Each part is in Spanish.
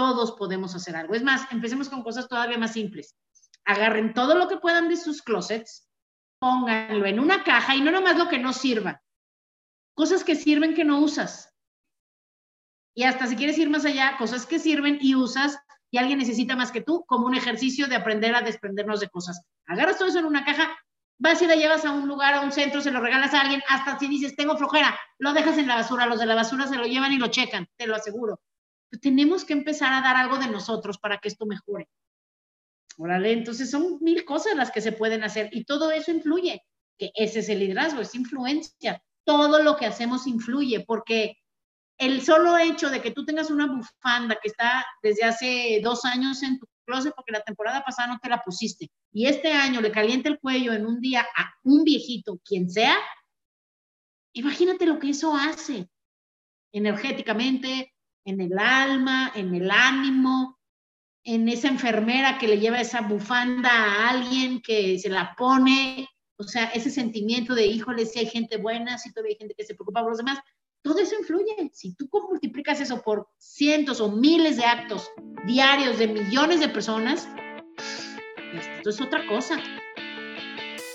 todos podemos hacer algo. Es más, empecemos con cosas todavía más simples. Agarren todo lo que puedan de sus closets, pónganlo en una caja y no nomás lo que no sirva. Cosas que sirven que no usas. Y hasta si quieres ir más allá, cosas que sirven y usas y alguien necesita más que tú, como un ejercicio de aprender a desprendernos de cosas. Agarras todo eso en una caja, vas y la llevas a un lugar, a un centro, se lo regalas a alguien, hasta si dices, tengo flojera, lo dejas en la basura, los de la basura se lo llevan y lo checan, te lo aseguro. Tenemos que empezar a dar algo de nosotros para que esto mejore. Órale, entonces son mil cosas las que se pueden hacer y todo eso influye, que ese es el liderazgo, es influencia. Todo lo que hacemos influye porque el solo hecho de que tú tengas una bufanda que está desde hace dos años en tu closet porque la temporada pasada no te la pusiste y este año le calienta el cuello en un día a un viejito, quien sea, imagínate lo que eso hace energéticamente, en el alma, en el ánimo, en esa enfermera que le lleva esa bufanda a alguien que se la pone, o sea, ese sentimiento de, híjole, si hay gente buena, si todavía hay gente que se preocupa por los demás, todo eso influye. Si tú multiplicas eso por cientos o miles de actos diarios de millones de personas, esto es otra cosa.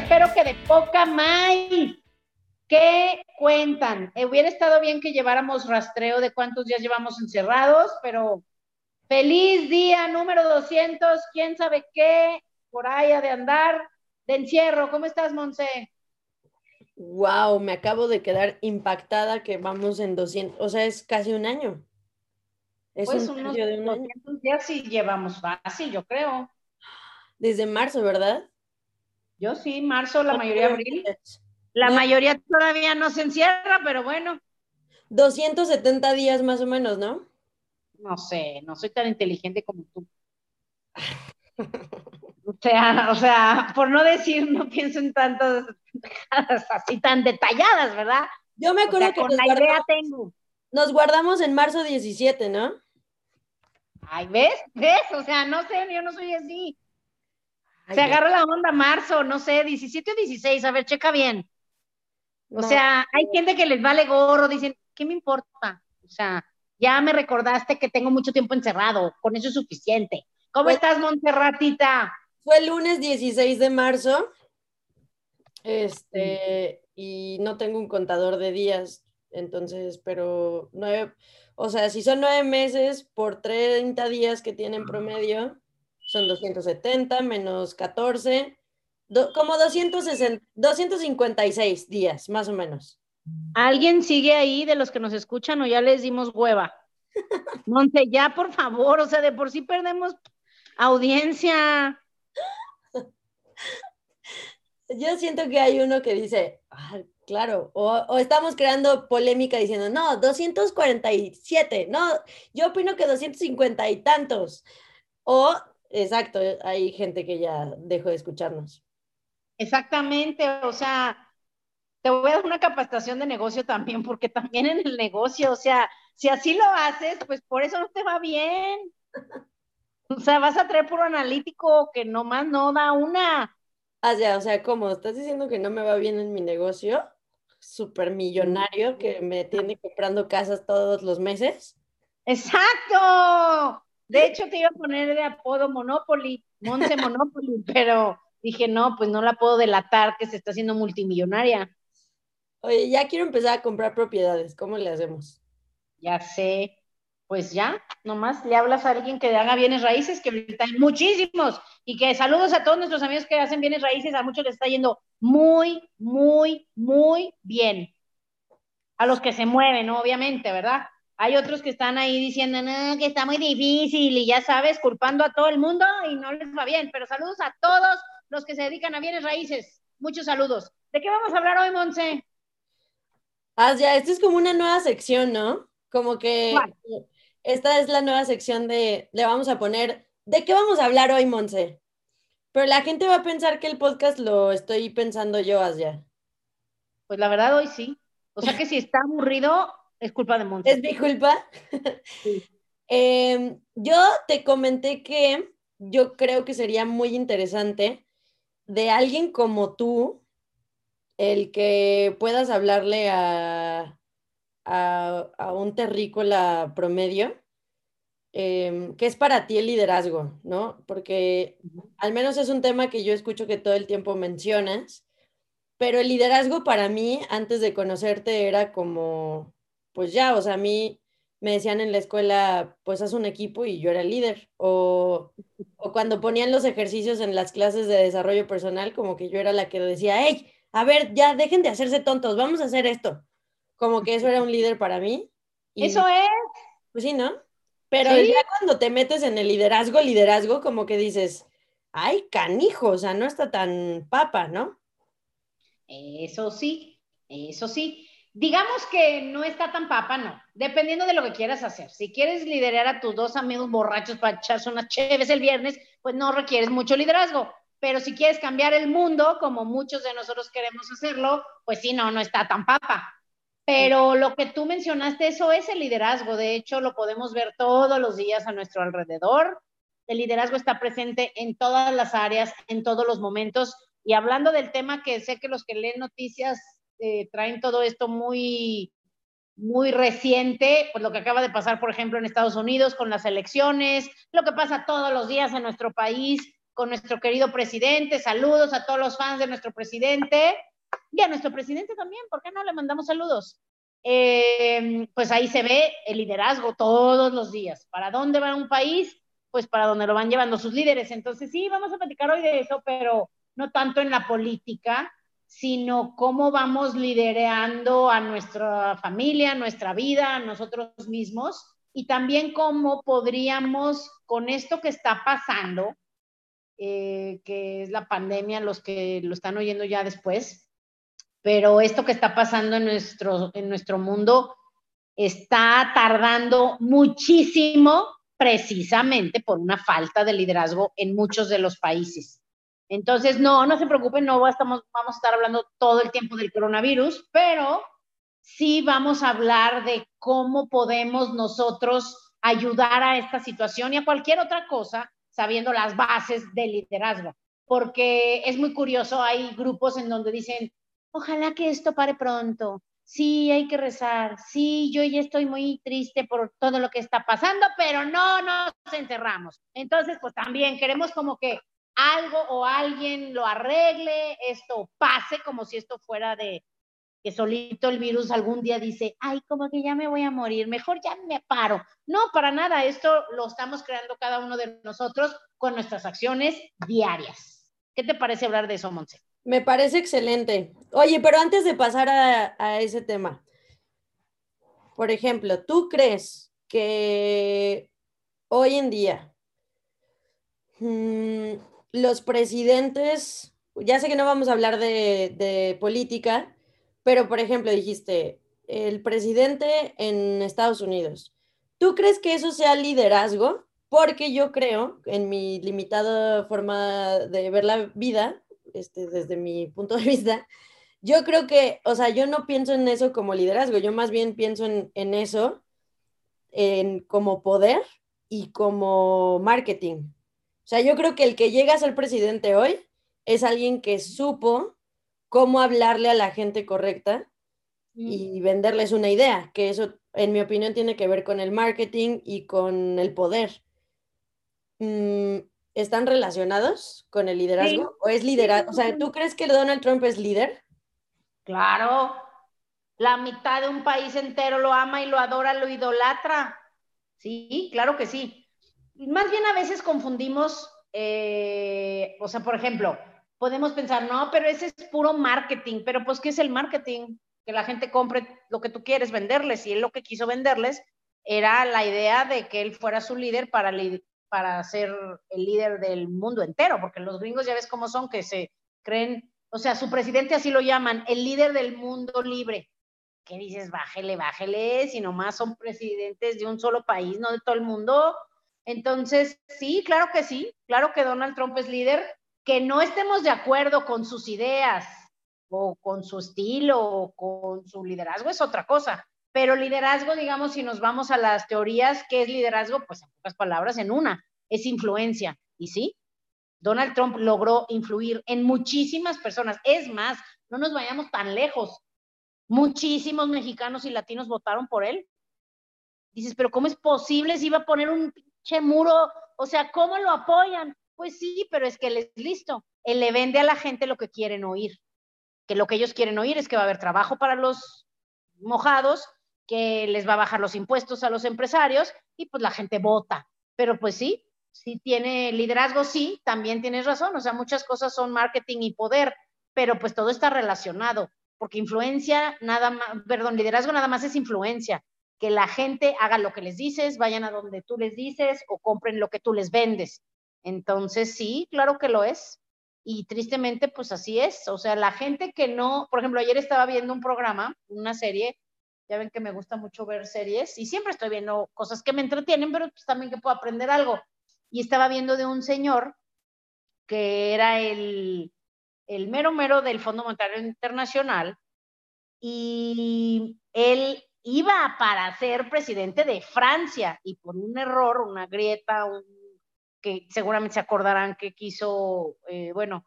Espero que de poca más. ¿Qué cuentan? Eh, hubiera estado bien que lleváramos rastreo de cuántos días llevamos encerrados, pero feliz día número 200, quién sabe qué, por ahí de andar de encierro. ¿Cómo estás, Monse? Wow, me acabo de quedar impactada que vamos en 200, o sea, es casi un año. Es pues un unos de un 200 días sí llevamos fácil, yo creo. Desde marzo, ¿verdad? Yo sí, marzo, la mayoría abril. La mayoría todavía no se encierra, pero bueno. 270 días más o menos, ¿no? No sé, no soy tan inteligente como tú. O sea, o sea, por no decir, no pienso en tantas así tan detalladas, ¿verdad? Yo me acuerdo que con la idea tengo. Nos guardamos en marzo 17, ¿no? Ay, ¿ves? ¿Ves? O sea, no sé, yo no soy así. Se agarra la onda marzo, no sé, 17 o 16, a ver, checa bien. O sea, hay gente que les vale gorro, dicen, ¿qué me importa? O sea, ya me recordaste que tengo mucho tiempo encerrado, con eso es suficiente. ¿Cómo pues estás, Monterratita? Fue el lunes 16 de marzo. Este, y no tengo un contador de días, entonces, pero nueve, o sea, si son nueve meses por 30 días que tienen promedio, son 270 menos 14, como 260, 256 días, más o menos. ¿Alguien sigue ahí de los que nos escuchan o ya les dimos hueva? Monte, ya por favor, o sea, de por sí perdemos audiencia. Yo siento que hay uno que dice, ah, claro, o, estamos creando polémica diciendo, no, 247, no, yo opino que 250 y tantos. O, exacto, hay gente que ya dejó de escucharnos. Exactamente, o sea, te voy a dar una capacitación de negocio también, porque también en el negocio, o sea, si así lo haces, pues por eso no te va bien. O sea, vas a traer puro analítico que nomás no da una. Ah, ya, o sea, ¿cómo? ¿Estás diciendo que no me va bien en mi negocio? Súper millonario que me tiene comprando casas todos los meses. ¡Exacto! De hecho, te iba a poner de apodo Monopoly, Monse Monopoly, pero dije, no, pues no la puedo delatar que se está haciendo multimillonaria. Oye, ya quiero empezar a comprar propiedades, ¿cómo le hacemos? Ya sé pues ya, nomás le hablas a alguien que haga bienes raíces, que ahorita hay muchísimos, y que saludos a todos nuestros amigos que hacen bienes raíces, a muchos les está yendo muy, muy, muy bien. A los que se mueven, obviamente, ¿verdad? Hay otros que están ahí diciendo, no, que está muy difícil, y ya sabes, culpando a todo el mundo y no les va bien, pero saludos a todos los que se dedican a bienes raíces. Muchos saludos. ¿De qué vamos a hablar hoy, Monse? Ah, ya, esto es como una nueva sección, ¿no? Como que esta es la nueva sección de, le vamos a poner, ¿de qué vamos a hablar hoy, Monse? Pero la gente va a pensar que el podcast lo estoy pensando yo, Asia. Pues la verdad, hoy sí. O sea que si está aburrido, es culpa de Monse. ¿Es mi culpa? Sí. Em, yo te comenté que yo creo que sería muy interesante de alguien como tú, el que puedas hablarle a, a, a un terrícola promedio, em, ¿qué es para ti el liderazgo? ¿No? Porque al menos es un tema que yo escucho que todo el tiempo mencionas, pero el liderazgo para mí, antes de conocerte, era como, pues ya, o sea, a mí me decían en la escuela, pues haz un equipo y yo era el líder. O, o, cuando ponían los ejercicios en las clases de desarrollo personal, como que yo era la que decía, hey, a ver, ya dejen de hacerse tontos, vamos a hacer esto. Como que eso era un líder para mí. Y, eso es. Pues sí, ¿no? Pero ¿Sí? ya cuando te metes en el liderazgo, liderazgo, como que dices, ay, canijo, o sea, no está tan papa, ¿no? Eso sí, eso sí digamos que no está tan papa, no. Dependiendo de lo que quieras hacer. Si quieres liderar a tus dos amigos borrachos para echarse unas chéves el viernes, pues no requieres mucho liderazgo. Pero si quieres cambiar el mundo, como muchos de nosotros queremos hacerlo, pues sí, no, no está tan papa. Pero lo que tú mencionaste, eso es el liderazgo. De hecho, lo podemos ver todos los días a nuestro alrededor. El liderazgo está presente en todas las áreas, en todos los momentos. Y hablando del tema que sé que los que leen noticias eh, traen todo esto muy, muy reciente, pues lo que acaba de pasar, por ejemplo, en Estados Unidos con las elecciones, lo que pasa todos los días en nuestro país con nuestro querido presidente. Saludos a todos los fans de nuestro presidente y a nuestro presidente también, ¿por qué no le mandamos saludos? Eh, pues ahí se ve el liderazgo todos los días. ¿Para dónde va un país? Pues para donde lo van llevando sus líderes. Entonces sí, vamos a platicar hoy de eso, pero no tanto en la política, sino cómo vamos liderando a nuestra familia, nuestra vida, a nosotros mismos, y también cómo podríamos, con esto que está pasando, eh, que es la pandemia, los que lo están oyendo ya después, pero esto que está pasando en nuestro, en nuestro mundo está tardando muchísimo precisamente por una falta de liderazgo en muchos de los países. Entonces, no, no se preocupen, no vamos a estar hablando todo el tiempo del coronavirus, pero sí vamos a hablar de cómo podemos nosotros ayudar a esta situación y a cualquier otra cosa sabiendo las bases del liderazgo. Porque es muy curioso, hay grupos en donde dicen, ojalá que esto pare pronto, sí, hay que rezar, sí, yo ya estoy muy triste por todo lo que está pasando, pero no nos encerramos. Entonces, pues también queremos como que algo o alguien lo arregle, esto pase como si esto fuera de que solito el virus algún día dice, ay, como que ya me voy a morir, mejor ya me paro. No, para nada, esto lo estamos creando cada uno de nosotros con nuestras acciones diarias. ¿Qué te parece hablar de eso, Monse? Me parece excelente. Oye, pero antes de pasar a, ese tema, por ejemplo, ¿tú crees que hoy en día mmm, los presidentes, ya sé que no vamos a hablar de, de, política, pero por ejemplo dijiste, el presidente en Estados Unidos, ¿tú crees que eso sea liderazgo? Porque yo creo, en mi limitada forma de ver la vida, este, desde mi punto de vista, yo creo que, o sea, yo no pienso en eso como liderazgo, yo más bien pienso en, en eso en, como poder y como marketing. O sea, yo creo que el que llega a ser presidente hoy es alguien que supo cómo hablarle a la gente correcta y venderles una idea, que eso, en mi opinión, tiene que ver con el marketing y con el poder. Mm, ¿Están relacionados con el liderazgo? Sí. ¿O es liderazgo? O sea, ¿tú crees que Donald Trump es líder? Claro. La mitad de un país entero lo ama y lo adora, lo idolatra. Sí, claro que sí más bien a veces confundimos, eh, o sea, por ejemplo, podemos pensar, no, pero ese es puro marketing, pero pues, ¿qué es el marketing? Que la gente compre lo que tú quieres venderles y él lo que quiso venderles era la idea de que él fuera su líder para, para ser el líder del mundo entero, porque los gringos ya ves cómo son, que se creen, o sea, su presidente así lo llaman, el líder del mundo libre, ¿qué dices? Bájele, bájele, si nomás son presidentes de un solo país, no de todo el mundo. Entonces, sí, claro que sí, claro que Donald Trump es líder, que no estemos de acuerdo con sus ideas o con su estilo o con su liderazgo es otra cosa. Pero liderazgo, digamos, si nos vamos a las teorías, ¿qué es liderazgo? Pues en pocas palabras, en una, es influencia. Y sí, Donald Trump logró influir en muchísimas personas. Es más, no nos vayamos tan lejos. Muchísimos mexicanos y latinos votaron por él. Dices, pero ¿cómo es posible si iba a poner un che muro, o sea, ¿cómo lo apoyan? Pues sí, pero es que él es listo. Él le vende a la gente lo que quieren oír. Que lo que ellos quieren oír es que va a haber trabajo para los mojados, que les va a bajar los impuestos a los empresarios y pues la gente vota. Pero pues sí, sí tiene liderazgo, sí, también tienes razón. O sea, muchas cosas son marketing y poder, pero pues todo está relacionado, porque influencia nada más, perdón, liderazgo nada más es influencia que la gente haga lo que les dices, vayan a donde tú les dices o compren lo que tú les vendes. Entonces, sí, claro que lo es. Y tristemente, pues así es. O sea, la gente que no, por ejemplo, ayer estaba viendo un programa, una serie, ya ven que me gusta mucho ver series y siempre estoy viendo cosas que me entretienen, pero pues también que puedo aprender algo. Y estaba viendo de un señor que era el, el mero mero del Fondo Monetario Internacional y él iba para ser presidente de Francia y por un error, una grieta, que seguramente se acordarán que quiso, eh, bueno,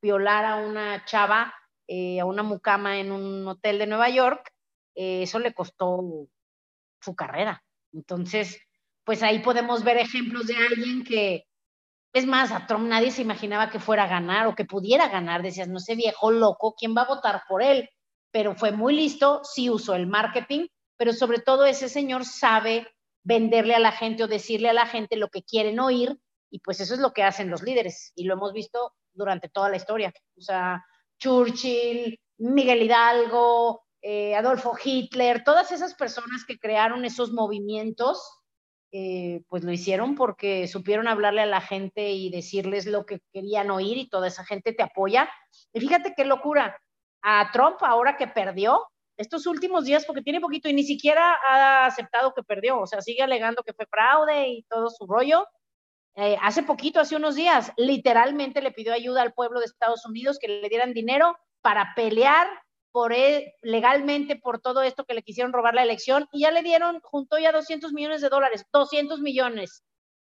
violar a una chava, eh, a una mucama en un hotel de Nueva York, eh, eso le costó su carrera. Entonces, pues ahí podemos ver ejemplos de alguien que, es más, a Trump nadie se imaginaba que fuera a ganar o que pudiera ganar. Decías, no sé, viejo loco, ¿quién va a votar por él? pero fue muy listo, sí usó el marketing, pero sobre todo ese señor sabe venderle a la gente o decirle a la gente lo que quieren oír y pues eso es lo que hacen los líderes y lo hemos visto durante toda la historia. O sea, Churchill, Miguel Hidalgo, eh, Adolfo Hitler, todas esas personas que crearon esos movimientos, eh, pues lo hicieron porque supieron hablarle a la gente y decirles lo que querían oír y toda esa gente te apoya. Y fíjate qué locura, a Trump ahora que perdió estos últimos días, porque tiene poquito y ni siquiera ha aceptado que perdió, o sea, sigue alegando que fue fraude y todo su rollo. Eh, hace poquito, hace unos días, literalmente le pidió ayuda al pueblo de Estados Unidos que le dieran dinero para pelear él legalmente por todo esto que le quisieron robar la elección y ya le dieron, juntó ya 200 millones de dólares, 200 millones,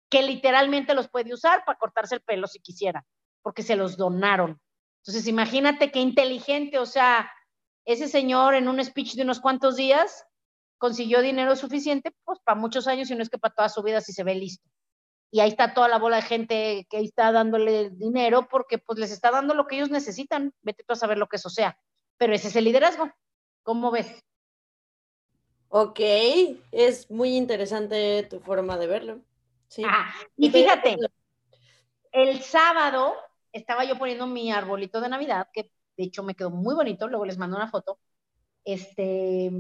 que literalmente los puede usar para cortarse el pelo si quisiera, porque se los donaron. Entonces, imagínate qué inteligente, o sea, ese señor en un speech de unos cuantos días consiguió dinero suficiente, pues para muchos años y no es que para toda su vida si se ve listo. Y ahí está toda la bola de gente que está dándole dinero porque pues les está dando lo que ellos necesitan. Vete tú a saber lo que eso sea. Pero ese es el liderazgo. ¿Cómo ves? Ok, es muy interesante tu forma de verlo. Sí. Ah, y fíjate, el sábado estaba yo poniendo mi arbolito de Navidad, que de hecho me quedó muy bonito, luego les mando una foto. Este,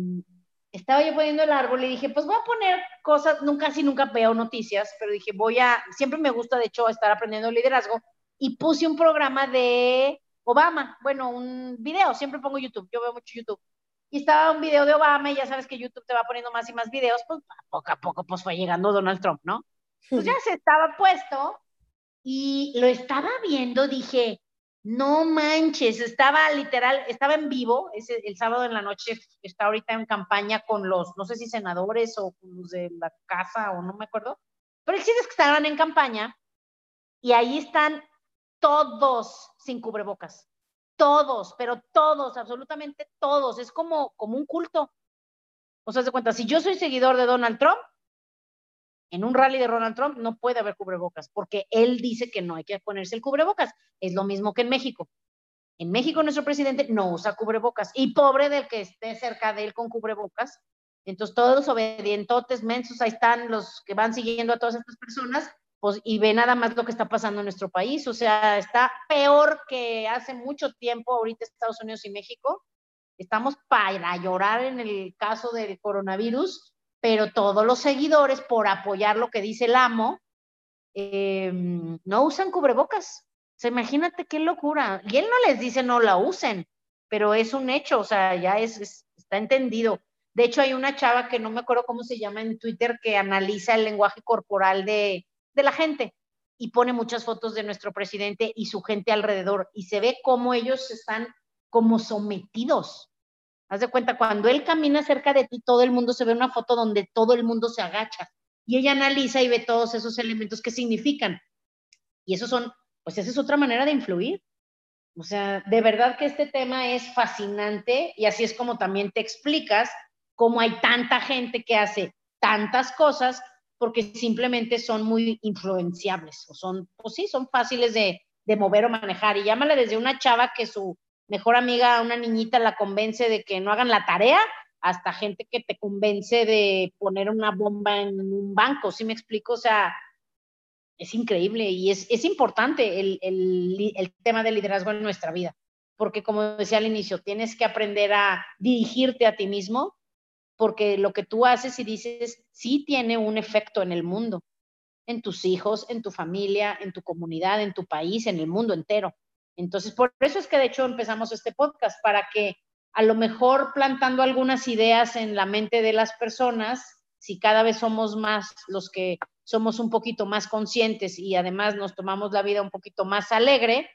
estaba yo poniendo el árbol y dije, pues voy a poner cosas, nunca así nunca veo noticias, pero dije, voy a, siempre me gusta de hecho estar aprendiendo liderazgo y puse un programa de Obama, bueno, un video, siempre pongo YouTube, yo veo mucho YouTube. Y estaba un video de Obama y ya sabes que YouTube te va poniendo más y más videos, pues poco a poco pues fue llegando Donald Trump, ¿no? Pues ya se estaba puesto y lo estaba viendo, dije, no manches, estaba literal, estaba en vivo, ese, el sábado en la noche está ahorita en campaña con los, no sé si senadores o los de la casa o no me acuerdo, pero el chiste es que estaban en campaña y ahí están todos sin cubrebocas, todos, pero todos, absolutamente todos, es como, como un culto. O sea, se cuenta, si yo soy seguidor de Donald Trump, en un rally de Donald Trump no puede haber cubrebocas, porque él dice que no hay que ponerse el cubrebocas. Es lo mismo que en México. En México nuestro presidente no usa cubrebocas y pobre del que esté cerca de él con cubrebocas. Entonces todos obedientotes, mensos, ahí están los que van siguiendo a todas estas personas, pues y ve nada más lo que está pasando en nuestro país. O sea, está peor que hace mucho tiempo ahorita Estados Unidos y México. Estamos para llorar en el caso del coronavirus pero todos los seguidores, por apoyar lo que dice el amo, em, no usan cubrebocas. O sea, imagínate qué locura. Y él no les dice no la usen, pero es un hecho, o sea, ya es, está entendido. De hecho, hay una chava que no me acuerdo cómo se llama en Twitter que analiza el lenguaje corporal de, de la gente y pone muchas fotos de nuestro presidente y su gente alrededor y se ve cómo ellos están como sometidos. Haz de cuenta, cuando él camina cerca de ti, todo el mundo se ve una foto donde todo el mundo se agacha y ella analiza y ve todos esos elementos que significan. Y eso son, pues esa es otra manera de influir. O sea, de verdad que este tema es fascinante y así es como también te explicas cómo hay tanta gente que hace tantas cosas porque simplemente son muy influenciables o son, pues sí, son fáciles de, de mover o manejar. Y llámale desde una chava que su mejor amiga, una niñita, la convence de que no hagan la tarea, hasta gente que te convence de poner una bomba en un banco, ¿sí me explico? O sea, es increíble y es, es importante el, el, el, tema del liderazgo en nuestra vida, porque como decía al inicio, tienes que aprender a dirigirte a ti mismo porque lo que tú haces y dices sí tiene un efecto en el mundo, en tus hijos, en tu familia, en tu comunidad, en tu país, en el mundo entero. Entonces, por eso es que de hecho empezamos este podcast, para que a lo mejor plantando algunas ideas en la mente de las personas, si cada vez somos más los que somos un poquito más conscientes y además nos tomamos la vida un poquito más alegre,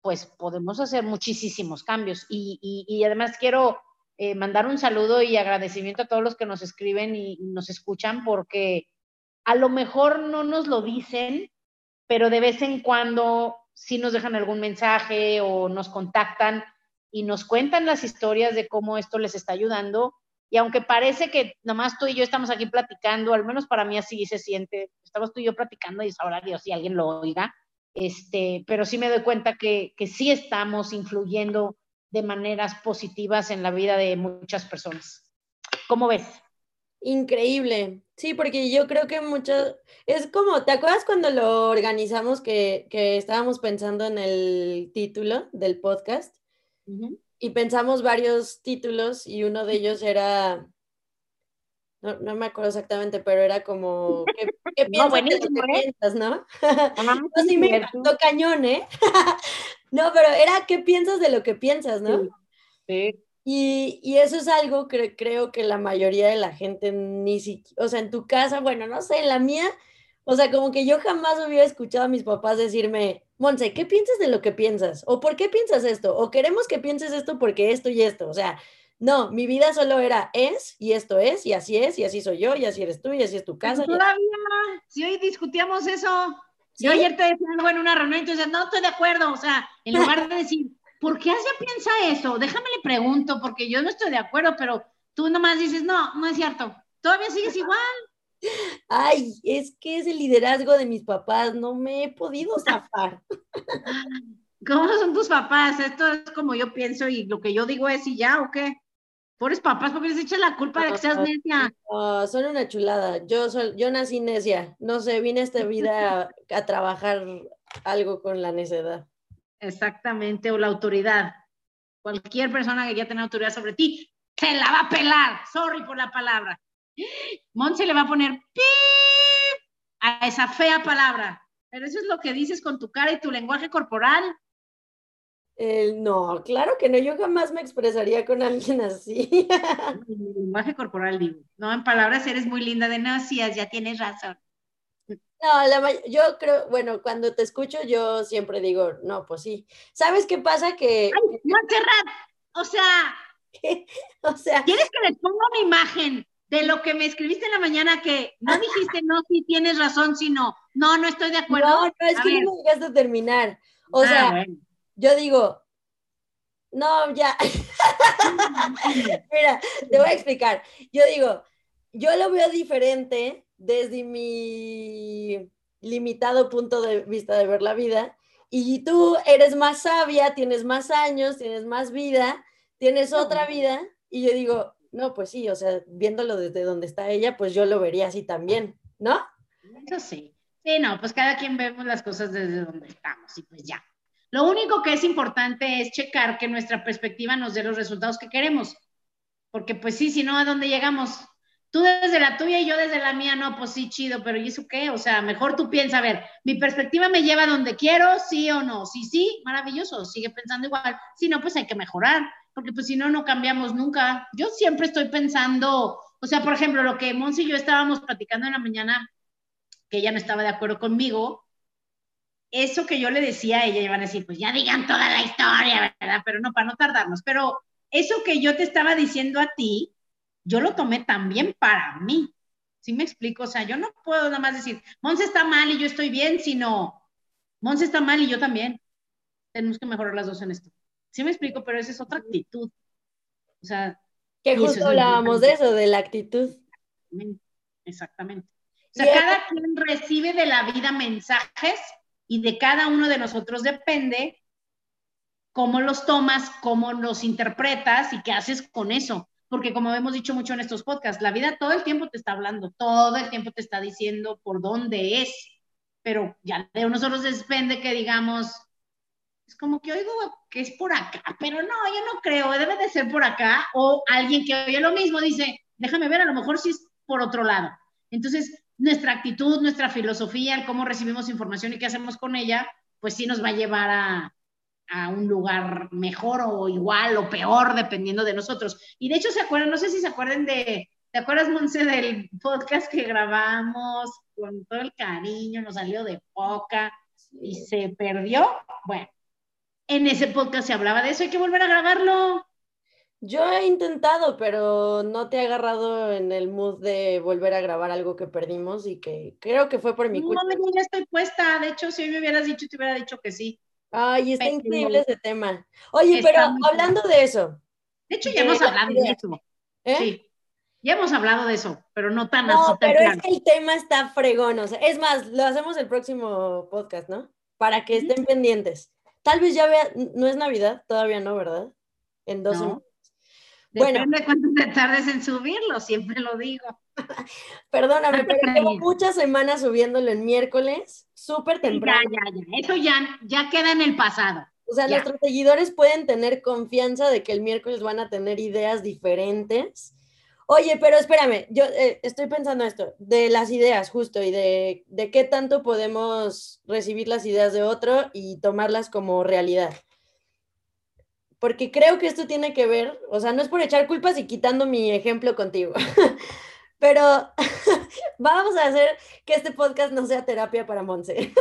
pues podemos hacer muchísimos cambios. Y, y, además quiero eh, mandar un saludo y agradecimiento a todos los que nos escriben y, nos escuchan, porque a lo mejor no nos lo dicen, pero de vez en cuando sí nos dejan algún mensaje o nos contactan y nos cuentan las historias de cómo esto les está ayudando. Y aunque parece que nomás tú y yo estamos aquí platicando, al menos para mí así se siente, estamos tú y yo platicando y sabrá Dios si alguien lo oiga, este, pero sí me doy cuenta que, que sí estamos influyendo de maneras positivas en la vida de muchas personas. ¿Cómo ves? Increíble. Sí, porque yo creo que muchas, es como, ¿te acuerdas cuando lo organizamos que, que estábamos pensando en el título del podcast? Y pensamos varios títulos y uno de ellos era, no, no me acuerdo exactamente, pero era como, ¿qué, qué piensas, no, de lo que ¿eh? piensas, no? sí me encantó cañón, ¿eh? No, pero era qué piensas de lo que piensas, ¿no? Sí. Y, y, eso es algo que creo que la mayoría de la gente ni siquiera, o sea, en tu casa, bueno, no sé, en la mía, o sea, como que yo jamás hubiera escuchado a mis papás decirme, Monse, ¿qué piensas de lo que piensas? ¿O por qué piensas esto? ¿O queremos que pienses esto porque esto y esto? O sea, no, mi vida solo era es y esto es y así es y así soy yo y así eres tú y así es tu casa. Todavía, si hoy discutíamos eso, yo ayer te decía algo en una reunión y tú dices, no estoy de acuerdo, o sea, en lugar de decir, ¿por qué Asia piensa eso? Déjame le pregunto, porque yo no estoy de acuerdo, pero tú nomás dices, no, no es cierto, todavía sigues igual. Ay, es que es el liderazgo de mis papás, no me he podido zafar. ¿Cómo son tus papás? Esto es como yo pienso y lo que yo digo es y ya, ¿o qué? Pobres papás, porque les echan la culpa de que seas necia. son una chulada. Yo, soy, yo nací necia. No sé, vine a esta vida a, trabajar algo con la necedad. Exactamente, o la autoridad. Cualquier persona que ya tenga autoridad sobre ti, se la va a pelar. Sorry por la palabra. Monse le va a poner a esa fea palabra. Pero eso es lo que dices con tu cara y tu lenguaje corporal no, claro que no, yo jamás me expresaría con alguien así. En lenguaje corporal digo, no, en palabras eres muy linda de nacías, ya tienes razón. No, yo creo, bueno, cuando te escucho yo siempre digo, no, pues sí. ¿Sabes qué pasa? Que... Ay, Montserrat, o sea... O sea... ¿Quieres que les ponga una imagen de lo que me escribiste en la mañana que no dijiste no, sí tienes razón, sino no, no estoy de acuerdo? No, no, es que no me dejaste terminar. O ah, sea, yo digo, no, ya. Mira, te voy a explicar. Yo digo, yo lo veo diferente desde mi limitado punto de vista de ver la vida. Y tú eres más sabia, tienes más años, tienes más vida, tienes otra vida. Y yo digo, no, pues sí, o sea, viéndolo desde donde está ella, pues yo lo vería así también, ¿no? Eso sí. Sí, no, pues cada quien vemos las cosas desde donde estamos y pues ya. Lo único que es importante es checar que nuestra perspectiva nos dé los resultados que queremos. Porque pues sí, si no, ¿a dónde llegamos? Tú desde la tuya y yo desde la mía, no, pues sí, chido, pero ¿y eso qué? O sea, mejor tú piensa, a ver, mi perspectiva me lleva donde quiero, sí o no. Sí, sí, maravilloso, sigue pensando igual. Si no, pues hay que mejorar. porque pues si no, no cambiamos nunca. Yo siempre estoy pensando, o sea, por ejemplo, lo que Monse y yo estábamos platicando en la mañana, que ella no estaba de acuerdo conmigo, eso que yo le decía a ella, iban a decir, pues ya digan toda la historia, ¿verdad? Pero no, para no tardarnos, pero eso que yo te estaba diciendo a ti, yo lo tomé también para mí. ¿Sí me explico? O sea, yo no puedo nada más decir, Monse está mal y yo estoy bien, sino, Monse está mal y yo también. Tenemos que mejorar las dos en esto. ¿Sí me explico? Pero esa es otra actitud. O sea... Que justo hablábamos de eso, de la actitud. Exactamente. O sea, cada quien recibe de la vida mensajes y de cada uno de nosotros depende cómo los tomas, cómo los interpretas y qué haces con eso. Porque como hemos dicho mucho en estos podcasts, la vida todo el tiempo te está hablando, todo el tiempo te está diciendo por dónde es, pero ya de nosotros depende que digamos, es como que oigo que es por acá, pero no, yo no creo, debe de ser por acá, o alguien que oye lo mismo dice, déjame ver, a lo mejor sí es por otro lado. Entonces, nuestra actitud, nuestra filosofía, cómo recibimos información y qué hacemos con ella, pues sí nos va a llevar a, a un lugar mejor o igual o peor, dependiendo de nosotros. Y de hecho, ¿se acuerdan? No sé si se acuerdan de, ¿te acuerdas, Monse, del podcast que grabamos con todo el cariño, nos salió de poca y se perdió? Bueno, en ese podcast se hablaba de eso, hay que volver a grabarlo. Yo he intentado, pero no te he agarrado en el mood de volver a grabar algo que perdimos y que creo que fue por mi culpa. No, ya estoy puesta. De hecho, si hoy me hubieras dicho, te hubiera dicho que sí. Ay, está increíble ese tema. Oye, pero hablando de eso. De hecho, ya hemos hablado de eso. ¿Eh? Sí. Ya hemos hablado de eso, pero no tan no, pero es que el tema está fregón. O sea, es más, lo hacemos el próximo podcast, ¿no? Para que estén pendientes. Tal vez ya vea, no es Navidad, todavía no, ¿verdad? En dos no. Bueno. Depende cuánto te tardes en subirlo, siempre lo digo. Perdóname, pero llevo muchas semanas subiéndolo el miércoles, súper temprano. Ya, ya, ya. Eso ya, ya queda en el pasado. O sea, nuestros seguidores pueden tener confianza de que el miércoles van a tener ideas diferentes. Oye, pero espérame, yo eh, estoy pensando esto, de las ideas justo y de, de qué tanto podemos recibir las ideas de otro y tomarlas como realidad porque creo que esto tiene que ver, o sea, no es por echar culpas y quitando mi ejemplo contigo, pero vamos a hacer que este podcast no sea terapia para Monse.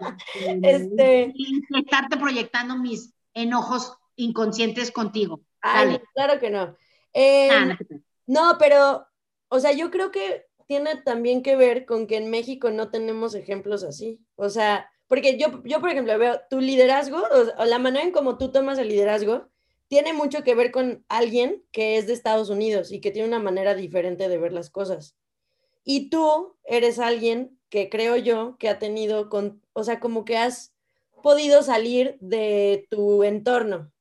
este... estarte proyectando mis enojos inconscientes contigo. Ay, claro que no. Em, ah, no, pero, o sea, yo creo que tiene también que ver con que en México no tenemos ejemplos así. O sea, porque yo, yo, por ejemplo, veo tu liderazgo, o, la manera en cómo tú tomas el liderazgo, tiene mucho que ver con alguien que es de Estados Unidos y que tiene una manera diferente de ver las cosas. Y tú eres alguien que creo yo que ha tenido, con, o sea, como que has podido salir de tu entorno.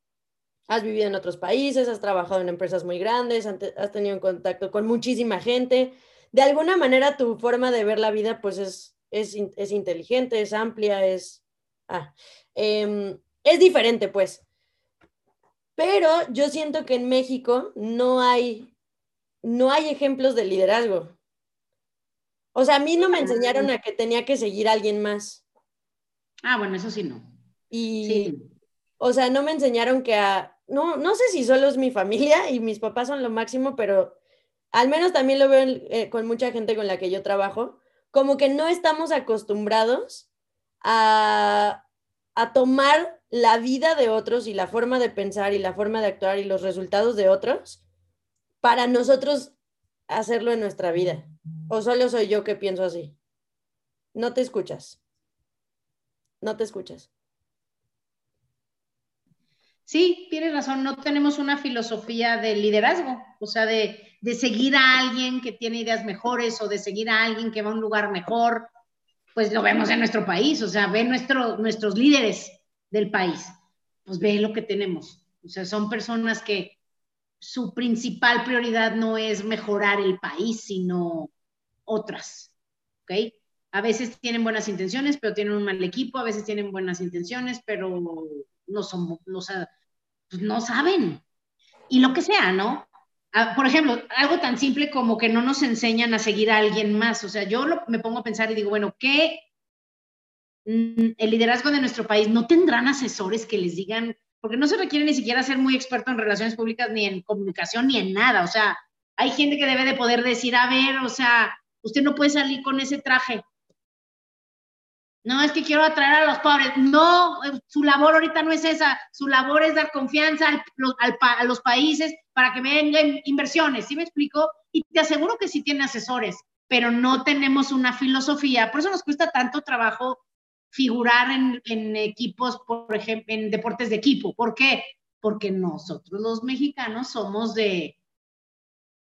Has vivido en otros países, has trabajado en empresas muy grandes, has tenido contacto con muchísima gente. De alguna manera tu forma de ver la vida pues es es, inteligente, es amplia, es... Ah, em, es diferente, pues. Pero yo siento que en México no hay, no hay ejemplos de liderazgo. O sea, a mí no me enseñaron a que tenía que seguir a alguien más. Ah, bueno, eso sí no. Y, o sea, no me enseñaron que a, no, no sé si solo es mi familia y mis papás son lo máximo, pero al menos también lo veo eh, con mucha gente con la que yo trabajo, como que no estamos acostumbrados a, tomar la vida de otros y la forma de pensar y la forma de actuar y los resultados de otros para nosotros hacerlo en nuestra vida. ¿O solo soy yo que pienso así? No te escuchas. No te escuchas. Sí, tienes razón, no tenemos una filosofía de liderazgo, o sea, de, seguir a alguien que tiene ideas mejores o de seguir a alguien que va a un lugar mejor, pues lo vemos en nuestro país, o sea, ve nuestro, nuestros líderes del país, pues ve lo que tenemos, o sea, son personas que su principal prioridad no es mejorar el país, sino otras, ¿ok? A veces tienen buenas intenciones, pero tienen un mal equipo, a veces tienen buenas intenciones, pero no son, pues no saben. Y lo que sea, ¿no? Ah, por ejemplo, algo tan simple como que no nos enseñan a seguir a alguien más. O sea, yo me pongo a pensar y digo, bueno, ¿qué? Mm, el liderazgo de nuestro país no tendrán asesores que les digan, porque no se requiere ni siquiera ser muy experto en relaciones públicas, ni en comunicación, ni en nada. O sea, hay gente que debe de poder decir, a ver, o sea, usted no puede salir con ese traje. No, es que quiero atraer a los pobres. No, su labor ahorita no es esa. Su labor es dar confianza a los países para que vengan inversiones. ¿Sí me explico? Y te aseguro que sí tiene asesores, pero no tenemos una filosofía. Por eso nos cuesta tanto trabajo figurar en, equipos, por ejemplo, en deportes de equipo. ¿Por qué? Porque nosotros los mexicanos somos de,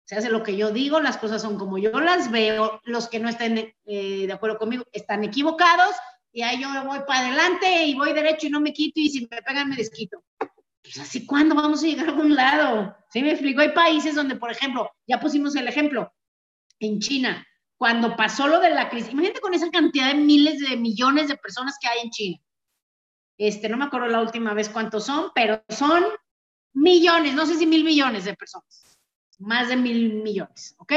se hace lo que yo digo, las cosas son como yo las veo, los que no estén eh, de acuerdo conmigo están equivocados y ahí yo voy para adelante y voy derecho y no me quito y si me pegan me desquito. Pues así, ¿cuándo vamos a llegar a algún lado? ¿Sí me explico? Hay países donde, por ejemplo, ya pusimos el ejemplo, en China, cuando pasó lo de la crisis, imagínate con esa cantidad de miles de millones de personas que hay en China. Este, no me acuerdo la última vez cuántos son, pero son millones, no sé si mil millones de personas, más de mil millones, ¿ok?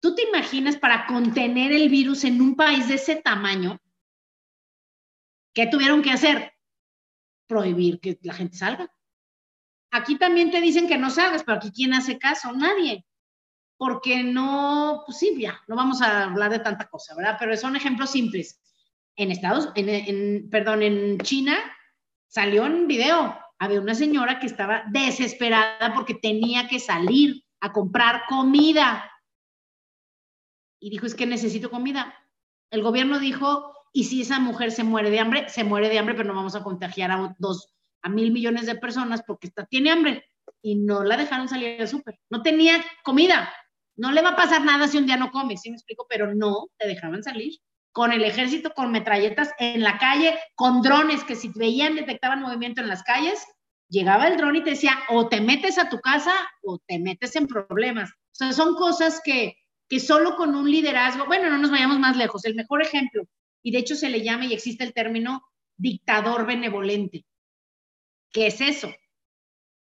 ¿Tú te imaginas para contener el virus en un país de ese tamaño? ¿Qué tuvieron que hacer? Prohibir que la gente salga. Aquí también te dicen que no salgas, pero aquí ¿quién hace caso? Nadie porque no, pues sí, ya, no vamos a hablar de tanta cosa, ¿verdad? Pero son ejemplos simples. En Estados, en, perdón, en China salió un video, había una señora que estaba desesperada porque tenía que salir a comprar comida. Y dijo, es que necesito comida. El gobierno dijo, y si esa mujer se muere de hambre, se muere de hambre, pero no vamos a contagiar a dos, a mil millones de personas porque está, tiene hambre. Y no la dejaron salir al súper. No tenía comida. No le va a pasar nada si un día no come, ¿sí me explico? Pero no, te dejaban salir con el ejército, con metralletas en la calle, con drones que si veían detectaban movimiento en las calles, llegaba el dron y te decía, o te metes a tu casa o te metes en problemas. O sea, son cosas que, que solo con un liderazgo, bueno, no nos vayamos más lejos, el mejor ejemplo, y de hecho se le llama y existe el término dictador benevolente. ¿Qué es eso?